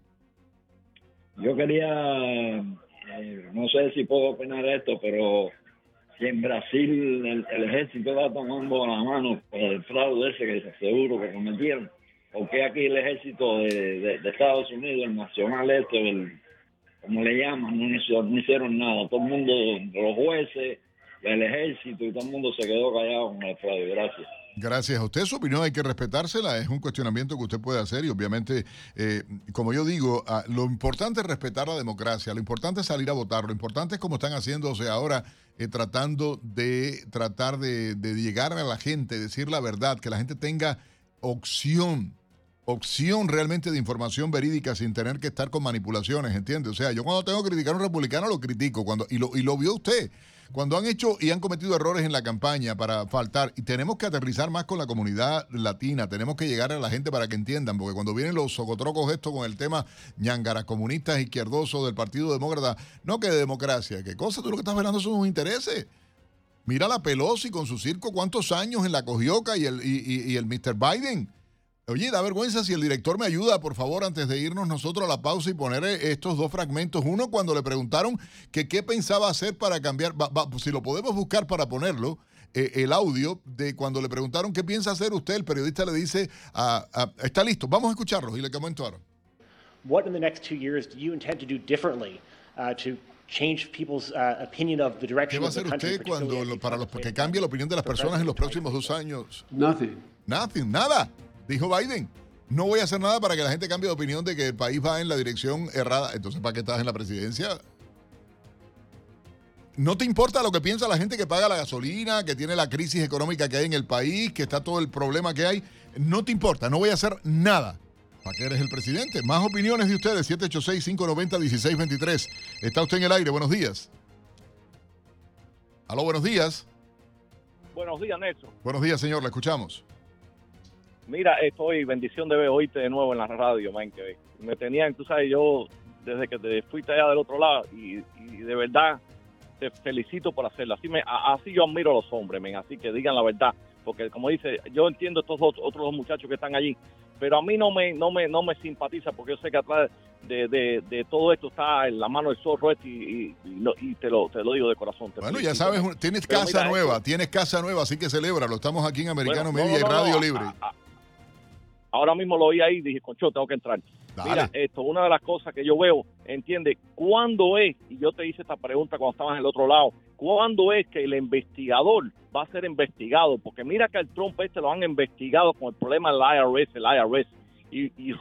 S19: Yo quería, eh, no sé si puedo opinar esto, pero si en Brasil el, el ejército está tomando la mano por el fraude ese que seguro que cometieron, ¿por qué aquí el ejército de, de- de Estados Unidos, el nacional este, el, como le llaman, no hizo- no hicieron nada? Todo el mundo, los jueces, el ejército y todo el mundo se quedó callado con el fraude. Gracias.
S3: Gracias a usted. Su opinión hay que respetársela. Es un cuestionamiento que usted puede hacer y obviamente, eh, como yo digo, ah, lo importante es respetar la democracia. Lo importante es salir a votar. Lo importante es como están haciéndose ahora, eh, tratando de tratar de, de llegar a la gente, decir la verdad, que la gente tenga opción opción realmente de información verídica sin tener que estar con manipulaciones, ¿entiende? O sea, yo cuando tengo que criticar a un republicano lo critico cuando y lo, y lo vio usted. Cuando han hecho y han cometido errores en la campaña para faltar, y tenemos que aterrizar más con la comunidad latina, tenemos que llegar a la gente para que entiendan, porque cuando vienen los socotrocos estos con el tema ñangaras comunistas izquierdosos del Partido Demócrata, no que de democracia, qué cosa, tú lo que estás velando son sus intereses. Mira la Pelosi con su circo, cuántos años en la cogioca y el, y, y- y el Mr. Biden. Oye, da vergüenza si el director me ayuda, por favor, antes de irnos nosotros a la pausa y poner eh, estos dos fragmentos. Uno, cuando le preguntaron que qué pensaba hacer para cambiar, va- va, si lo podemos buscar para ponerlo, eh, el audio de cuando le preguntaron qué piensa hacer usted, el periodista le dice, ah, ah, está listo, vamos a escucharlo y le comento ahora.
S20: What in the next two years do you intend to do differently uh, to change people's uh, opinion of the
S3: ¿Qué
S20: direction
S3: va a
S20: of the
S3: hacer
S20: country?
S3: usted cuando, lo- para los, que cambie la opinión de las personas en los próximos dos años?
S21: Nothing.
S3: Nothing, nada, dijo Biden. No voy a hacer nada para que la gente cambie de opinión de que el país va en la dirección errada. Entonces, ¿para qué estás en la presidencia? ¿No te importa lo que piensa la gente que paga la gasolina, que tiene la crisis económica que hay en el país, que está todo el problema que hay? No te importa, no voy a hacer nada. ¿Para qué eres el presidente? Más opiniones de ustedes, 786-590-1623. Está usted en el aire, buenos días. Aló, buenos días.
S22: Buenos días, Nelson.
S3: Buenos días, señor, le escuchamos.
S22: Mira, estoy bendición de ver oírte de nuevo en la radio, man, que me tenían, tú sabes, yo desde que te fuiste allá del otro lado y, y de verdad te felicito por hacerlo. Así me, así yo admiro a los hombres, men, así que digan la verdad, porque como dice, yo entiendo estos dos, otros dos muchachos que están allí, pero a mí no me, no me, no me simpatiza porque yo sé que atrás de, de, de todo esto está en la mano del zorro este y, y- y y te lo, te lo digo de corazón. te
S3: Bueno, ya sabes, tienes
S22: Pero
S3: casa nueva,
S22: esto-
S3: tienes casa nueva, así que celébralo. Estamos aquí en Americano
S22: Bueno, no,
S3: Media
S22: no,
S3: y Radio Libre.
S22: Ahora mismo lo oí ahí y dije, concho, tengo que entrar.
S3: Dale.
S22: Mira, esto, una de las cosas que yo veo, entiende, ¿cuándo es? Y yo te hice esta pregunta cuando estabas en el otro lado, ¿cuándo es que el investigador va a ser investigado? Porque mira que al Trump este lo han investigado con el problema del IRS, el IRS. Y, y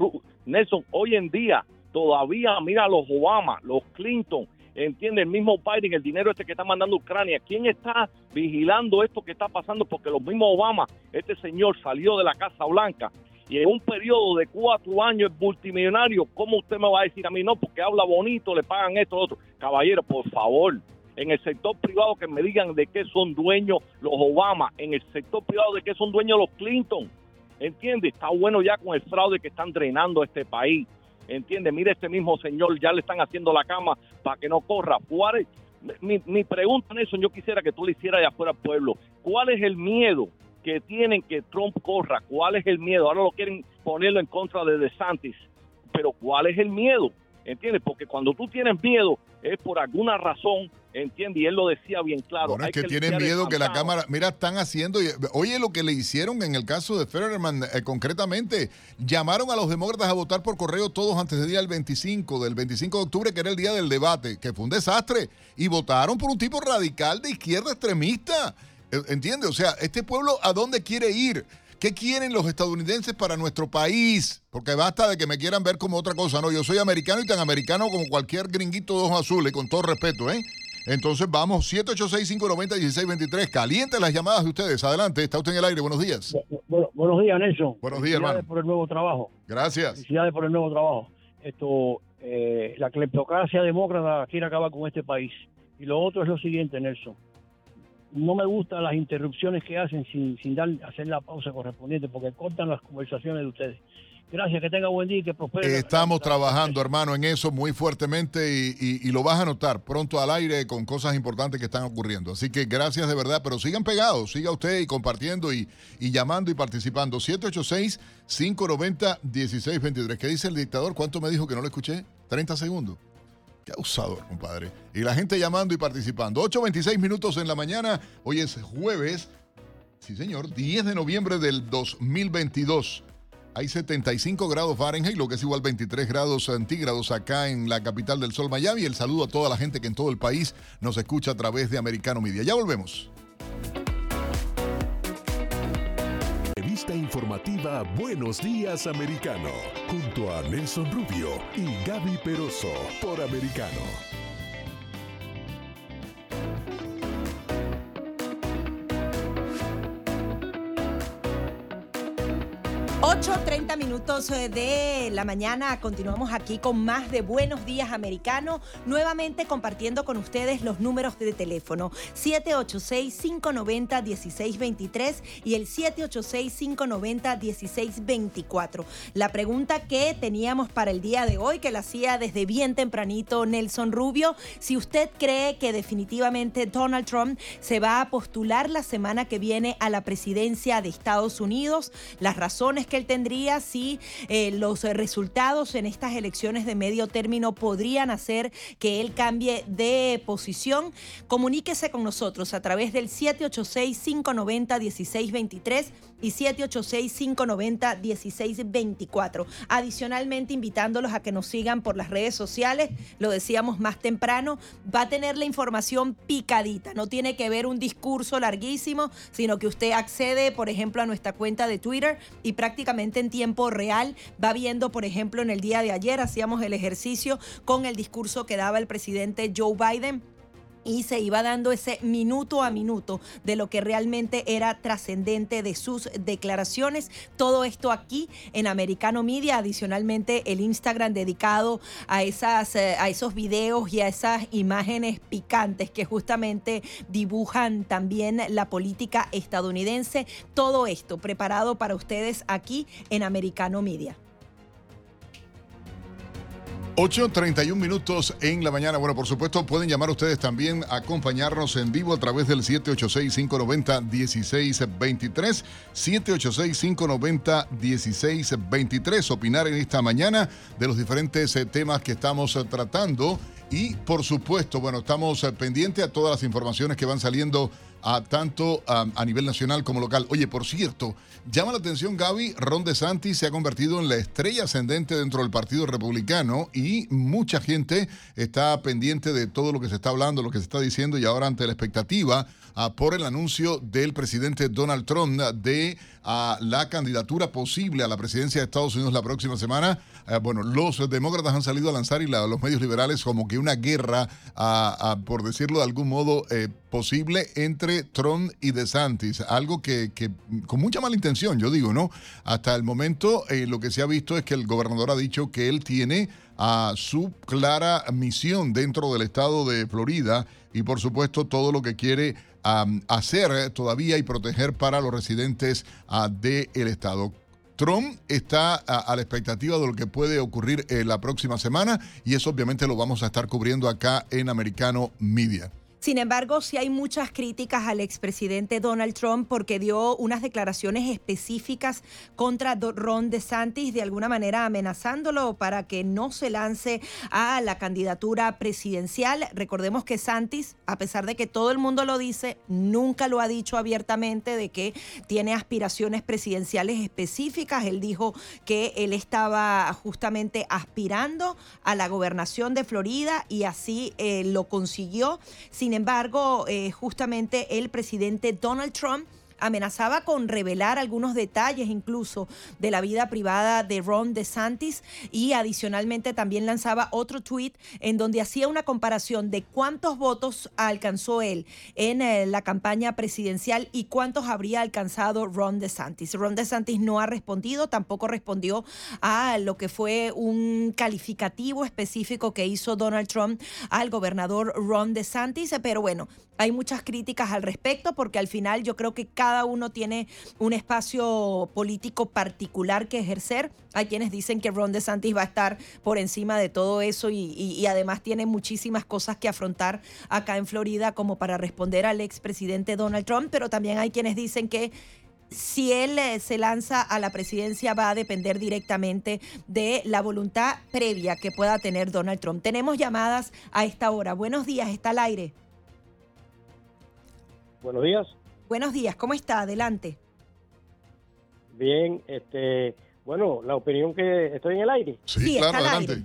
S22: Nelson, hoy en día todavía, mira los Obama, los Clinton, entiende, el mismo Biden, el dinero este que está mandando a Ucrania, ¿quién está vigilando esto que está pasando? Porque los mismos Obama, este señor salió de la Casa Blanca y en un periodo de cuatro años es multimillonario, ¿cómo usted me va a decir a mí no? Porque habla bonito, le pagan esto, lo otro. Caballero, por favor, en el sector privado que me digan de qué son dueños los Obama, en el sector privado de qué son dueños los Clinton. ¿Entiende? Está bueno ya con el fraude que están drenando este país. ¿Entiende? Mire, este mismo señor ya le están haciendo la cama para que no corra. ¿Cuál es- Mi, mi pregunta, Nelson, yo quisiera que tú le hicieras de afuera al pueblo. ¿Cuál es el miedo que tienen que Trump corra? ¿Cuál es el miedo? Ahora lo quieren ponerlo en contra de DeSantis. Pero ¿cuál es el miedo? ¿Entiendes? Porque cuando tú tienes miedo es por alguna razón, ¿entiendes? Y él lo decía bien claro.
S3: Bueno, es que tienen miedo que la. Cámara, mira, están haciendo, y- oye lo que le hicieron en el caso de Fetterman, eh, concretamente, llamaron a los demócratas a votar por correo todos antes del día del 25, del 25 de octubre, que era el día del debate, que fue un desastre, y votaron por un tipo radical de izquierda extremista, ¿entiende? O sea, este pueblo, ¿a dónde quiere ir? ¿Qué quieren los estadounidenses para nuestro país? Porque basta de que me quieran ver como otra cosa, no, yo soy americano y tan americano como cualquier gringuito de ojos azules, con todo respeto, ¿eh? Entonces vamos, 786-590-1623. Caliente las llamadas de ustedes. Adelante, está usted en el aire. Buenos días.
S23: Bueno, buenos días, Nelson.
S3: Buenos días,
S23: Felicidades
S3: hermano.
S23: por el nuevo trabajo.
S3: Gracias.
S23: Felicidades por el nuevo trabajo. Esto, eh, la cleptocracia demócrata quiere acabar con este país. Y lo otro es lo siguiente, Nelson. No me gustan las interrupciones que hacen sin, sin dar, hacer la pausa correspondiente, porque cortan las conversaciones de ustedes. Gracias, que tenga buen día y que prospere.
S3: Estamos trabajando, hermano, en eso muy fuertemente y, y- y lo vas a notar pronto al aire con cosas importantes que están ocurriendo. Así que gracias de verdad, pero sigan pegados, siga usted y compartiendo y, y llamando y participando. 786-590-1623. ¿Qué dice el dictador? ¿Cuánto me dijo que no lo escuché? 30 segundos. Qué abusador, compadre. Y la gente llamando y participando. 8.26 minutos en la mañana. Hoy es jueves. Sí, señor. 10 de noviembre del 2022. Hay 75 grados Fahrenheit, lo que es igual 23 grados centígrados acá en la capital del sol, Miami. El saludo a toda la gente que en todo el país nos escucha a través de Americano Media. Ya volvemos.
S1: Informativa Buenos Días Americano, junto a Nelson Rubio y Gaby Peroso por Americano.
S2: 8.30 minutos eh, de la mañana. Continuamos aquí con más de Buenos Días Americano. Nuevamente compartiendo con ustedes los números de teléfono 786-590-1623 y el 786-590-1624. La pregunta que teníamos para el día de hoy, que la hacía desde bien tempranito Nelson Rubio, si usted cree que definitivamente Donald Trump se va a postular la semana que viene a la presidencia de Estados Unidos, las razones que él tendría si eh, los resultados en estas elecciones de medio término podrían hacer que él cambie de posición. Comuníquese con nosotros a través del 786-590-1623 y 786-590-1624. Adicionalmente, invitándolos a que nos sigan por las redes sociales, lo decíamos más temprano, va a tener la información picadita, no tiene que ver un discurso larguísimo, sino que usted accede, por ejemplo, a nuestra cuenta de Twitter y prácticamente en tiempo real va viendo, por ejemplo, en el día de ayer hacíamos el ejercicio con el discurso que daba el presidente Joe Biden y se iba dando ese minuto a minuto de lo que realmente era trascendente de sus declaraciones. Todo esto aquí en Americano Media, adicionalmente el Instagram dedicado a, esas, eh, a esos videos y a esas imágenes picantes que justamente dibujan también la política estadounidense. Todo esto preparado para ustedes aquí en Americano Media.
S3: 8.31 minutos en la mañana. Bueno, por supuesto, pueden llamar ustedes también a acompañarnos en vivo a través del 786-590-1623. 786-590-1623. Opinar en esta mañana de los diferentes eh, temas que estamos eh, tratando. Y por supuesto, bueno, estamos eh, pendientes a todas las informaciones que van saliendo a tanto um, a nivel nacional como local. Oye, por cierto, llama la atención Gaby, Ron DeSantis se ha convertido en la estrella ascendente dentro del Partido Republicano y mucha gente está pendiente de todo lo que se está hablando, lo que se está diciendo y ahora ante la expectativa por el anuncio del presidente Donald Trump de ah, la candidatura posible a la presidencia de Estados Unidos la próxima semana. Eh, bueno, los demócratas han salido a lanzar y la- los medios liberales como que una guerra, ah, ah, por decirlo de algún modo, eh, posible entre Trump y DeSantis. Algo que, que con mucha mala intención, yo digo, ¿no? Hasta el momento eh, lo que se ha visto es que el gobernador ha dicho que él tiene a su clara misión dentro del estado de Florida y por supuesto todo lo que quiere hacer todavía y proteger para los residentes ah, del estado. Trump está a, a la expectativa de lo que puede ocurrir eh, la próxima semana y eso obviamente lo vamos a estar cubriendo acá en Americano Media.
S2: Sin embargo, sí hay muchas críticas al expresidente Donald Trump porque dio unas declaraciones específicas contra Ron DeSantis, de alguna manera amenazándolo para que no se lance a la candidatura presidencial. Recordemos que Santis, a pesar de que todo el mundo lo dice, nunca lo ha dicho abiertamente de que tiene aspiraciones presidenciales específicas. Él dijo que él estaba justamente aspirando a la gobernación de Florida y así eh, lo consiguió. Sin embargo, eh, justamente el presidente Donald Trump amenazaba con revelar algunos detalles incluso de la vida privada de Ron DeSantis y adicionalmente también lanzaba otro tweet en donde hacía una comparación de cuántos votos alcanzó él en eh, la campaña presidencial y cuántos habría alcanzado Ron DeSantis. Ron DeSantis no ha respondido, tampoco respondió a lo que fue un calificativo específico que hizo Donald Trump al gobernador Ron DeSantis, pero bueno, hay muchas críticas al respecto porque al final yo creo que cada uno tiene un espacio político particular que ejercer. Hay quienes dicen que Ron DeSantis va a estar por encima de todo eso y, además tiene muchísimas cosas que afrontar acá en Florida como para responder al expresidente Donald Trump, pero también hay quienes dicen que si él eh, se lanza a la presidencia va a depender directamente de la voluntad previa que pueda tener Donald Trump. Tenemos llamadas a esta hora. Buenos días, está al aire.
S24: Buenos días.
S2: Buenos días, ¿cómo está? Adelante.
S24: Bien, este, bueno, la opinión que estoy en el aire.
S2: Sí, claro, adelante.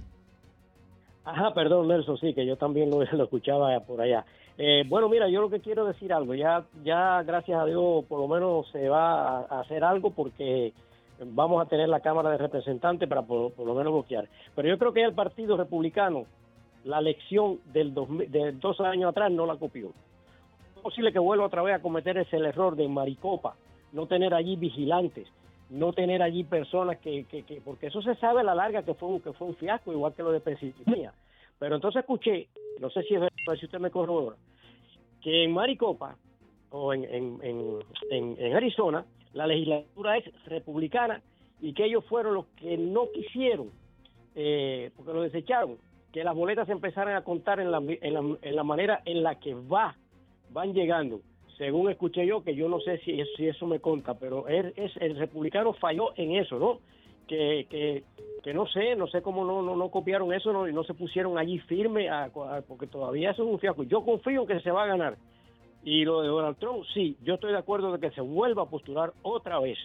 S24: Ajá, perdón, Nelson, sí, que yo también lo, escuchaba por allá. Eh, bueno, mira, yo lo que quiero decir algo, ya, ya gracias a Dios por lo menos se va a, hacer algo porque vamos a tener la Cámara de Representantes para por, lo menos bloquear. Pero yo creo que el Partido Republicano, la elección del de dos años atrás no la copió posible que vuelva otra vez a cometer ese error de Maricopa, no tener allí vigilantes, no tener allí personas que, que, porque eso se sabe a la larga que fue, que fue un fiasco, igual que lo de Pensilvania. Pero entonces escuché, no sé si es verdad, si usted me corrobora, que en Maricopa o en, en, en, Arizona la legislatura es republicana y que ellos fueron los que no quisieron, eh, porque lo desecharon, que las boletas se empezaran a contar en la, en la, en la manera en la que va van llegando. Según escuché yo, que yo no sé si, si eso me conta, pero es, el republicano falló en eso, ¿no? Que, que, que no sé, no sé cómo no, no, no copiaron eso no, y no se pusieron allí firme, a, porque todavía eso es un fiasco. Yo confío en que se va a ganar. Y lo de Donald Trump, sí, yo estoy de acuerdo de que se vuelva a postular otra vez.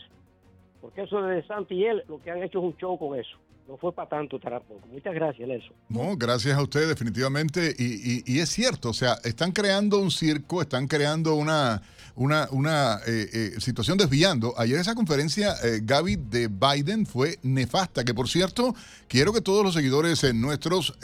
S24: Porque eso de Santi y él, lo que han hecho es un show con eso no fue para tanto Tarapoco. Muchas gracias, Nelson.
S3: No, gracias a usted, definitivamente. Y, es cierto, o sea, están creando un circo, están creando una, una, una eh, eh, situación desviando. Ayer esa conferencia, eh, Gaby, de Biden fue nefasta, que por cierto, quiero que todos los seguidores nuestros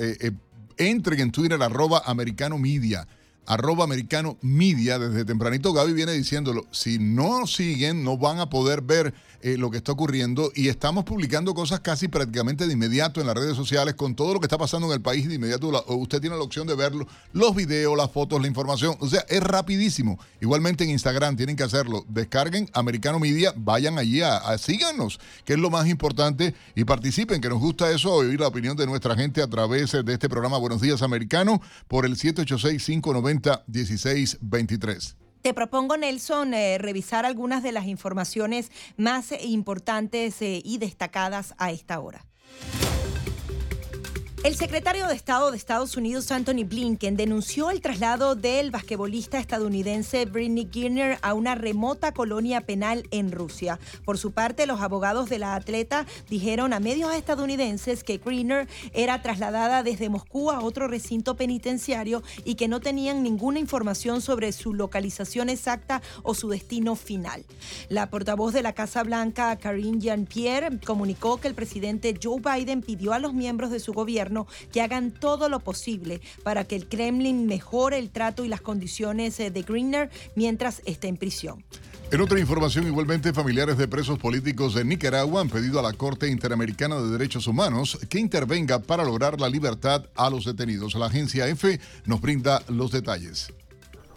S3: entren en Twitter, arroba americano media arroba americano media, desde tempranito Gaby viene diciéndolo, si no siguen no van a poder ver eh, lo que está ocurriendo y estamos publicando cosas casi prácticamente de inmediato en las redes sociales con todo lo que está pasando en el país de inmediato. usted tiene la opción de verlo, los videos, las fotos, la información. O sea, es rapidísimo. Igualmente en Instagram tienen que hacerlo. Descarguen Americano Media, vayan allí a, a síganos, que es lo más importante, y participen, que nos gusta eso, oír la opinión de nuestra gente a través de este programa Buenos Días Americano por el 786-590-1623.
S2: Te propongo, Nelson, eh, revisar algunas de las informaciones más importantes eh, y destacadas a esta hora. El secretario de Estado de Estados Unidos, Anthony Blinken, denunció el traslado del basquetbolista estadounidense Britney Griner a una remota colonia penal en Rusia. Por su parte, los abogados de la atleta dijeron a medios estadounidenses que Griner era trasladada desde Moscú a otro recinto penitenciario y que no tenían ninguna información sobre su localización exacta o su destino final. La portavoz de la Casa Blanca, Karine Jean-Pierre, comunicó que el presidente Joe Biden pidió a los miembros de su gobierno que hagan todo lo posible para que el Kremlin mejore el trato y las condiciones eh, de Greener mientras esté en prisión.
S3: En otra información, igualmente, familiares de presos políticos de Nicaragua han pedido a la Corte Interamericana de Derechos Humanos que intervenga para lograr la libertad a los detenidos. La agencia EFE nos brinda los detalles.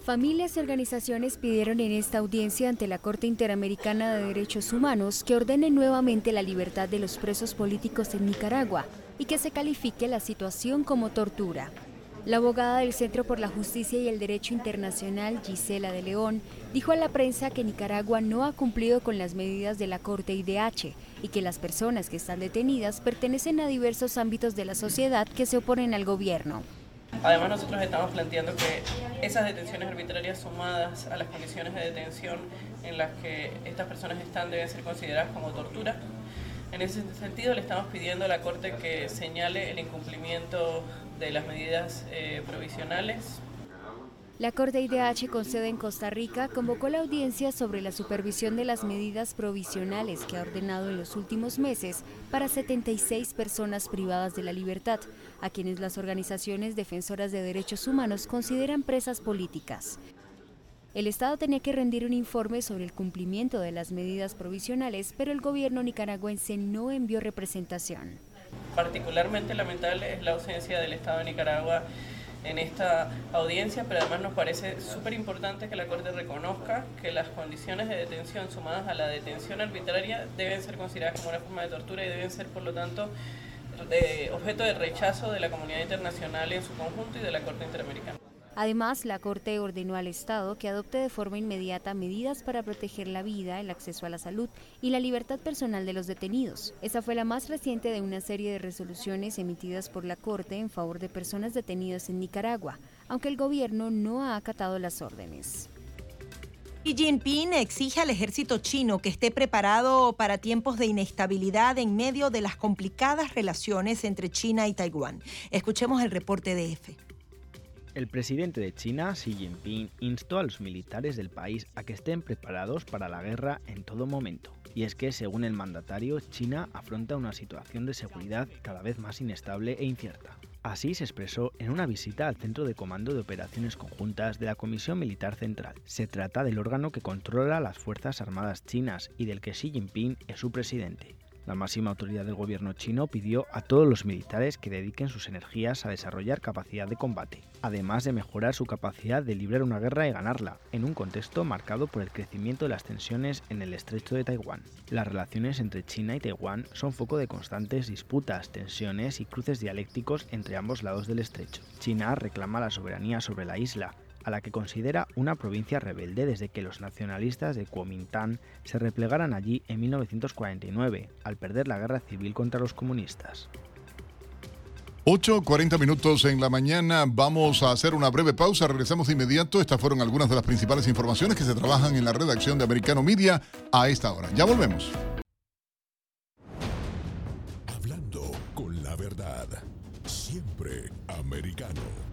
S25: Familias y organizaciones pidieron en esta audiencia ante la Corte Interamericana de Derechos Humanos que ordene nuevamente la libertad de los presos políticos en Nicaragua y que se califique la situación como tortura. La abogada del Centro por la Justicia y el Derecho Internacional, Gisela de León, dijo a la prensa que Nicaragua no ha cumplido con las medidas de la Corte IDH y que las personas que están detenidas pertenecen a diversos ámbitos de la sociedad que se oponen al gobierno.
S21: Además, nosotros estamos planteando que esas detenciones arbitrarias sumadas a las condiciones de detención en las que estas personas están deben ser consideradas como tortura en ese sentido, le estamos pidiendo a la Corte que señale el incumplimiento de las medidas eh, provisionales
S25: La Corte IDH con sede en Costa Rica convocó la audiencia sobre la supervisión de las medidas provisionales que ha ordenado en los últimos meses para 76 personas privadas de la libertad, a quienes las organizaciones defensoras de derechos humanos consideran presas políticas. El Estado tenía que rendir un informe sobre el cumplimiento de las medidas provisionales, pero el gobierno nicaragüense no envió representación.
S21: Particularmente lamentable es la ausencia del Estado de Nicaragua en esta audiencia, pero además nos parece súper importante que la Corte reconozca que las condiciones de detención sumadas a la detención arbitraria deben ser consideradas como una forma de tortura y deben ser, por lo tanto, objeto de rechazo de la comunidad internacional en su conjunto y de la Corte Interamericana.
S25: Además, la Corte ordenó al Estado que adopte de forma inmediata medidas para proteger la vida, el acceso a la salud y la libertad personal de los detenidos. Esa fue la más reciente de una serie de resoluciones emitidas por la Corte en favor de personas detenidas en Nicaragua, aunque el gobierno no ha acatado las órdenes.
S2: Xi Jinping exige al ejército chino que esté preparado para tiempos de inestabilidad en medio de las complicadas relaciones entre China y Taiwán. Escuchemos el reporte de EFE.
S26: El presidente de China, Xi Jinping, instó a los militares del país a que estén preparados para la guerra en todo momento. Y es que, según el mandatario, China afronta una situación de seguridad cada vez más inestable e incierta. Así se expresó en una visita al Centro de Comando de Operaciones Conjuntas de la Comisión Militar Central. Se trata del órgano que controla las Fuerzas Armadas chinas y del que Xi Jinping es su presidente. La máxima autoridad del gobierno chino pidió a todos los militares que dediquen sus energías a desarrollar capacidad de combate, además de mejorar su capacidad de librar una guerra y ganarla, en un contexto marcado por el crecimiento de las tensiones en el estrecho de Taiwán. Las relaciones entre China y Taiwán son foco de constantes disputas, tensiones y cruces dialécticos entre ambos lados del estrecho. China reclama la soberanía sobre la isla, a la que considera una provincia rebelde desde que los nacionalistas de Kuomintang se replegaran allí en 1949, al perder la guerra civil contra los comunistas.
S3: 8.40 minutos en la mañana. Vamos a hacer una breve pausa. Regresamos de inmediato. Estas fueron algunas de las principales informaciones que se trabajan en la redacción de Americano Media a esta hora. Ya volvemos.
S1: Hablando con la verdad. Siempre americano.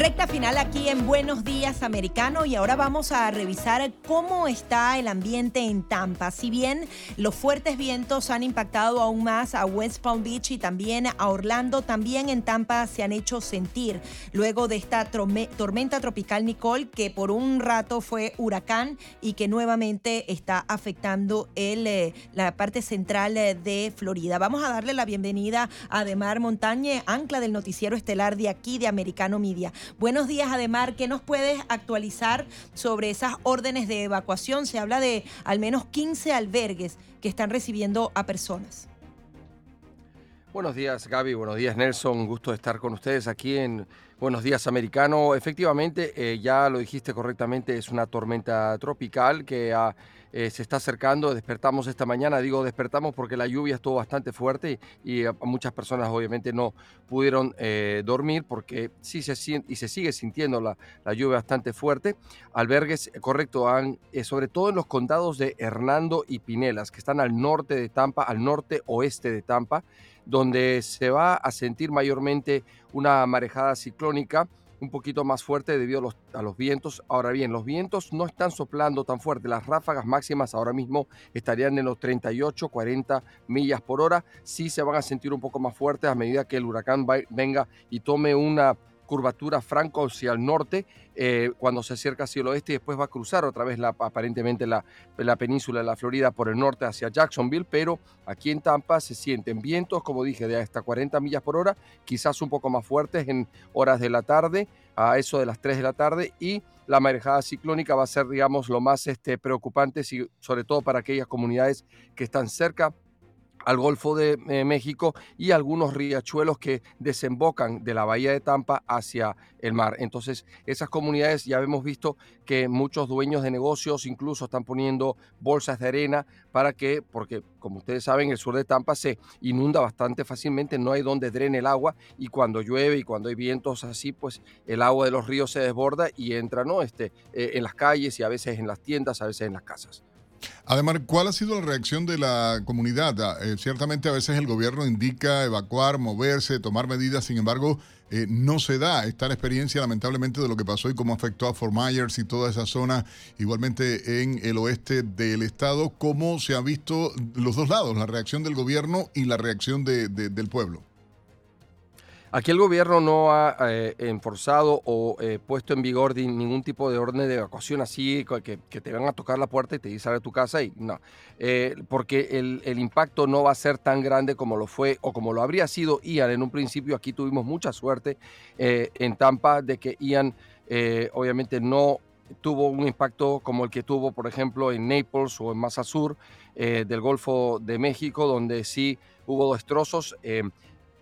S2: Recta final aquí en Buenos Días Americano y ahora vamos a revisar cómo está el ambiente en Tampa. Si bien los fuertes vientos han impactado aún más a West Palm Beach y también a Orlando, también en Tampa se han hecho sentir luego de esta tormenta tropical Nicole que por un rato fue huracán y que nuevamente está afectando eh, la parte central eh, de Florida. Vamos a darle la bienvenida a Demar Montañe, ancla del noticiero estelar de aquí de Americano Media. Buenos días, Ademar. ¿Qué nos puedes actualizar sobre esas órdenes de evacuación? Se habla de al menos 15 albergues que están recibiendo a personas.
S27: Buenos días, Gaby. Buenos días, Nelson. Un gusto estar con ustedes aquí en Buenos Días Americano. Efectivamente, eh, ya lo dijiste correctamente, es una tormenta tropical que ha eh, se está acercando. Despertamos esta mañana, digo despertamos porque la lluvia estuvo bastante fuerte y, muchas personas obviamente no pudieron eh, dormir porque sí se y se sigue sintiendo la, lluvia bastante fuerte. Albergues, eh, correcto, han, sobre todo en los condados de Hernando y Pinelas, que están al norte de Tampa, al norte oeste de Tampa, donde se va a sentir mayormente una marejada ciclónica un poquito más fuerte debido a los, vientos. Ahora bien, los vientos no están soplando tan fuerte. Las ráfagas máximas ahora mismo estarían en los 38, 40 millas por hora. Sí se van a sentir un poco más fuertes a medida que el huracán venga y tome una curvatura franco hacia el norte eh, cuando se acerca hacia el oeste y después va a cruzar otra vez la, aparentemente la, la, península de la Florida por el norte hacia Jacksonville, pero aquí en Tampa se sienten vientos, como dije, de hasta 40 millas por hora, quizás un poco más fuertes en horas de la tarde, a eso de las 3 de la tarde, y la marejada ciclónica va a ser, digamos, lo más este, preocupante, sobre todo para aquellas comunidades que están cerca al Golfo de eh, México y algunos riachuelos que desembocan de la bahía de Tampa hacia el mar. Entonces, esas comunidades ya hemos visto que muchos dueños de negocios incluso están poniendo bolsas de arena para que, porque como ustedes saben, el sur de Tampa se inunda bastante fácilmente, no hay donde drene el agua y cuando llueve y cuando hay vientos así, pues el agua de los ríos se desborda y entra ¿no? este, eh, en las calles y a veces en las tiendas, a veces en las casas.
S3: Además, ¿cuál ha sido la reacción de la comunidad? Ah, eh, ciertamente a veces el gobierno indica evacuar, moverse, tomar medidas, sin embargo, eh, no se da esta experiencia lamentablemente de lo que pasó y cómo afectó a Fort Myers y toda esa zona, igualmente en el oeste del estado, cómo se ha visto los dos lados, la reacción del gobierno y la reacción del pueblo.
S27: Aquí el gobierno no ha eh, enforzado o eh, puesto en vigor ningún tipo de orden de evacuación así, que, te van a tocar la puerta y te dicen a tu casa y no. Eh, porque el, el, impacto no va a ser tan grande como lo fue o como lo habría sido Ian. En un principio aquí tuvimos mucha suerte en Tampa de que Ian obviamente no tuvo un impacto como el que tuvo, por ejemplo, en Naples o en Massa Sur del Golfo de México, donde sí hubo destrozos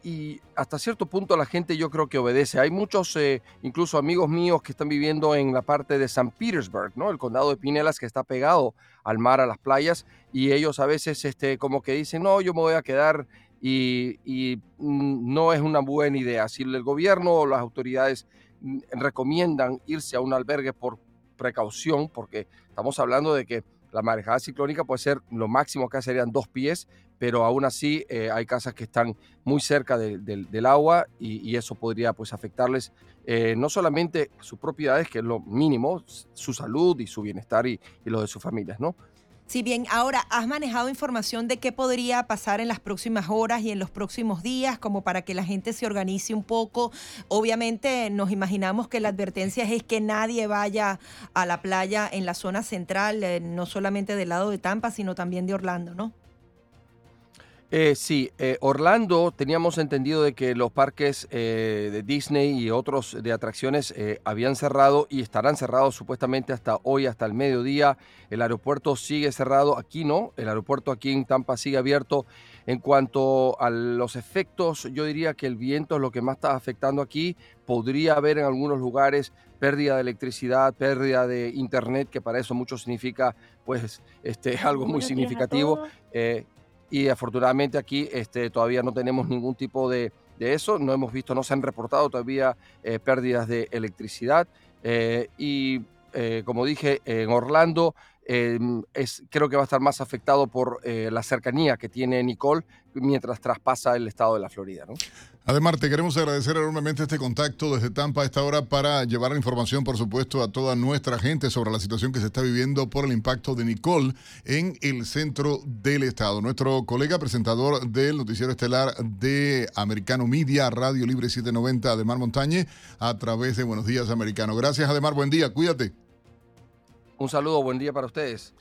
S27: y hasta cierto punto la gente yo creo que obedece. Hay muchos, eh, incluso amigos míos que están viviendo en la parte de San Petersburg, ¿no? El condado de Pinelas que está pegado al mar, a las playas, y ellos a veces este, como que dicen, no, yo me voy a quedar y, y mm, no es una buena idea. Si el gobierno o las autoridades mm, recomiendan irse a un albergue por precaución, porque estamos hablando de que la marejada ciclónica puede ser lo máximo que serían dos pies, pero aún así eh, hay casas que están muy cerca del agua y, eso podría pues afectarles eh, no solamente sus propiedades, que es lo mínimo, su salud y su bienestar y, y lo de sus familias, ¿no?
S2: Si bien ahora has manejado información de qué podría pasar en las próximas horas y en los próximos días, como para que la gente se organice un poco, obviamente nos imaginamos que la advertencia es que nadie vaya a la playa en la zona central, eh, no solamente del lado de Tampa, sino también de Orlando, ¿no?
S27: Eh, sí, eh, Orlando teníamos entendido de que los parques eh, de Disney y otros de atracciones habían cerrado y estarán cerrados supuestamente hasta hoy, hasta el mediodía. El aeropuerto sigue cerrado, aquí no, el aeropuerto aquí en Tampa sigue abierto. En cuanto a los efectos, yo diría que el viento es lo que más está afectando aquí. Podría haber en algunos lugares pérdida de electricidad, pérdida de internet, que para eso mucho significa pues este, algo muy significativo y afortunadamente aquí este, todavía no tenemos ningún tipo de, eso, no hemos visto, no se han reportado todavía eh, pérdidas de electricidad eh, y eh, como dije, en Orlando em, es, creo que va a estar más afectado por la cercanía que tiene Nicole mientras traspasa el estado de la Florida. ¿no?
S3: Además, te queremos agradecer enormemente este contacto desde Tampa a esta hora para llevar la información, por supuesto, a toda nuestra gente sobre la situación que se está viviendo por el impacto de Nicole en el centro del estado. Nuestro colega presentador del noticiero estelar de Americano Media, Radio Libre 790, Ademar Montañe, a través de Buenos Días Americano. Gracias, Ademar. Buen día. Cuídate.
S27: Un saludo. Buen día para ustedes.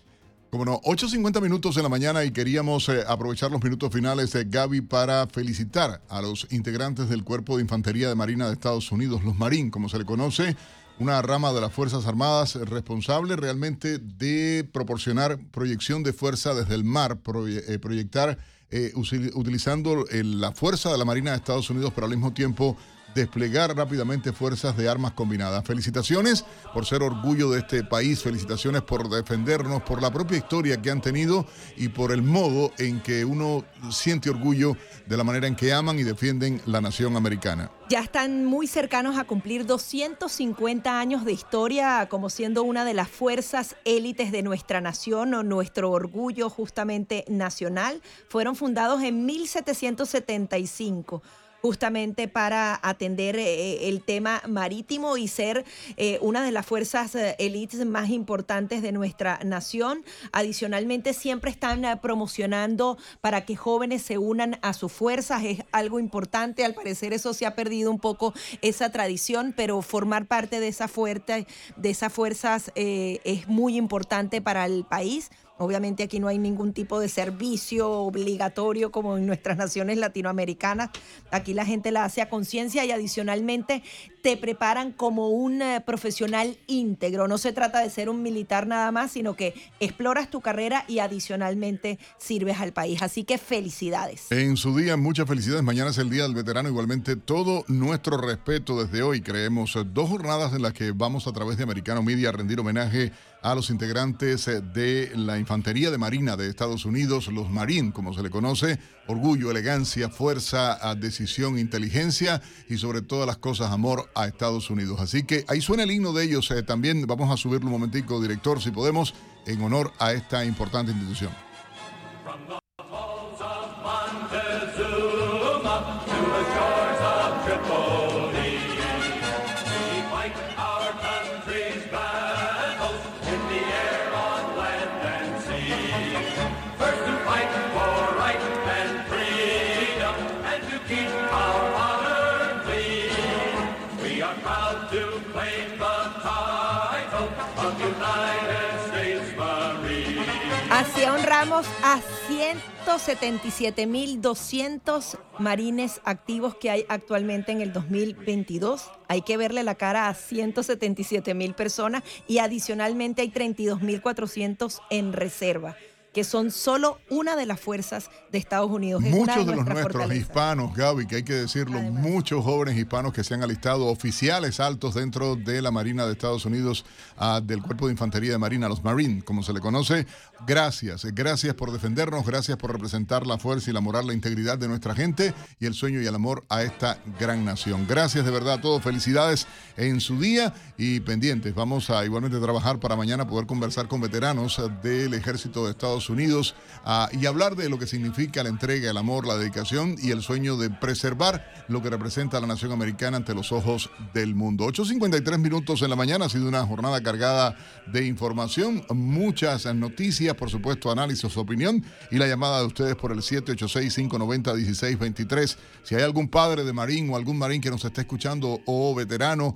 S3: Como no, 8.50 minutos en la mañana y queríamos eh, aprovechar los minutos finales de Gaby para felicitar a los integrantes del Cuerpo de Infantería de Marina de Estados Unidos, los Marines, como se le conoce, una rama de las Fuerzas Armadas responsable realmente de proporcionar proyección de fuerza desde el mar, eh, proyectar eh, utilizando la fuerza de la Marina de Estados Unidos, pero al mismo tiempo desplegar rápidamente fuerzas de armas combinadas. Felicitaciones por ser orgullo de este país, felicitaciones por defendernos, por la propia historia que han tenido y por el modo en que uno siente orgullo de la manera en que aman y defienden la nación americana.
S2: Ya están muy cercanos a cumplir 250 años de historia como siendo una de las fuerzas élites de nuestra nación o nuestro orgullo justamente nacional. Fueron fundados en 1775 justamente para atender eh, el tema marítimo y ser eh, una de las fuerzas élites eh, más importantes de nuestra nación. Adicionalmente, siempre están promocionando para que jóvenes se unan a sus fuerzas. Es algo importante. Al parecer, eso se ha perdido un poco esa tradición, pero formar parte de esa fuerza, de esas fuerzas es muy importante para el país Obviamente aquí no hay ningún tipo de servicio obligatorio como en nuestras naciones latinoamericanas. Aquí la gente la hace a conciencia y adicionalmente te preparan como un eh, profesional íntegro. No se trata de ser un militar nada más, sino que exploras tu carrera y adicionalmente sirves al país. Así que felicidades.
S3: En su día, muchas felicidades. Mañana es el Día del Veterano. Igualmente, todo nuestro respeto desde hoy. Creemos eh, dos jornadas en las que vamos a través de Americano Media a rendir homenaje a los integrantes eh, de la Infantería de Marina de Estados Unidos, los Marines, como se le conoce, orgullo, elegancia, fuerza, decisión, inteligencia y sobre todas las cosas amor a Estados Unidos. Así que ahí suena el himno de ellos eh, también, vamos a subirlo un momentico, director, si podemos, en honor a esta importante institución.
S2: Así honramos a 177.200 marines activos que hay actualmente en el 2022. Hay que verle la cara a 177.000 personas y adicionalmente hay 32.400 en reserva que son solo una de las fuerzas de Estados Unidos.
S3: muchos de, los nuestros hispanos, Gaby, que hay que decirlo, muchos jóvenes hispanos que se han alistado, oficiales altos dentro de la Marina de Estados Unidos, uh, del Cuerpo de Infantería de Marina, los Marines, como se le conoce. Gracias, gracias por defendernos, gracias por representar la fuerza y la moral, la integridad de nuestra gente y el sueño y el amor a esta gran nación. Gracias de verdad a todos, felicidades en su día y pendientes. Vamos a igualmente trabajar para mañana poder conversar con veteranos del Ejército de Estados Unidos ah, y hablar de lo que significa la entrega, el amor, la dedicación y el sueño de preservar lo que representa la nación americana ante los ojos del mundo. 8.53 minutos en la mañana, ha sido una jornada cargada de información, muchas noticias, por supuesto, análisis, opinión y la llamada de ustedes por el 786-590-1623. Si hay algún padre de marín o algún marín que nos esté escuchando o veterano,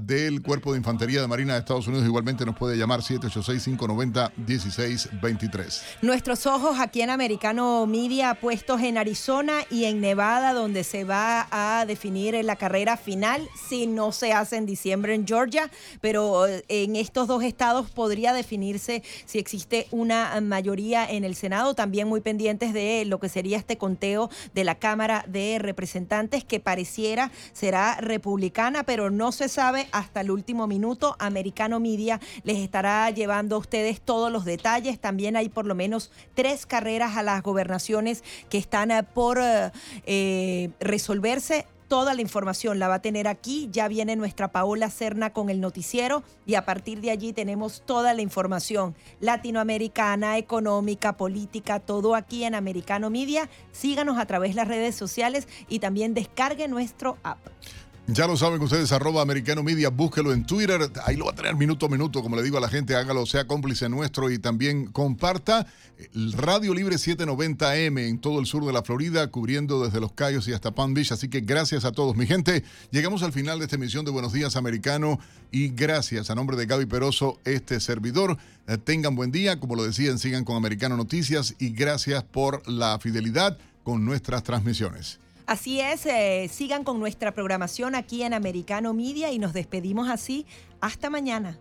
S3: del Cuerpo de Infantería de Marina de Estados Unidos. Igualmente nos puede llamar 786-590-1623.
S2: Nuestros ojos aquí en Americano Media puestos en Arizona y en Nevada, donde se va a definir la carrera final, si no se hace en diciembre en Georgia, pero eh, en estos dos estados podría definirse si existe una mayoría en el Senado, también muy pendientes de lo que sería este conteo de la Cámara de Representantes, que pareciera será republicana, pero no se sabe hasta el último minuto. Americano Media les estará llevando a ustedes todos los detalles. También hay por lo menos tres carreras a las gobernaciones que están eh, por eh, eh, resolverse toda la información la va a tener aquí. Ya viene nuestra Paola Cerna con el noticiero y a partir de allí tenemos toda la información latinoamericana, económica, política, todo aquí en Americano Media. Síganos a través de las redes sociales y también descargue nuestro app.
S3: Ya lo saben ustedes, arroba americano media, búsquelo en Twitter, ahí lo va a tener minuto a minuto, como le digo a la gente, hágalo, sea cómplice nuestro y también comparta Radio Libre 790M en todo el sur de la Florida, cubriendo desde Los Cayos y hasta Palm Beach, así que gracias a todos. Mi gente, llegamos al final de esta emisión de Buenos Días Americano y gracias a nombre de Gaby Peroso, este servidor. Eh, tengan buen día, como lo decían, sigan con Americano Noticias y gracias por la fidelidad con nuestras transmisiones.
S2: Así es, eh, sigan con nuestra programación aquí en Americano Media y nos despedimos así. Hasta mañana.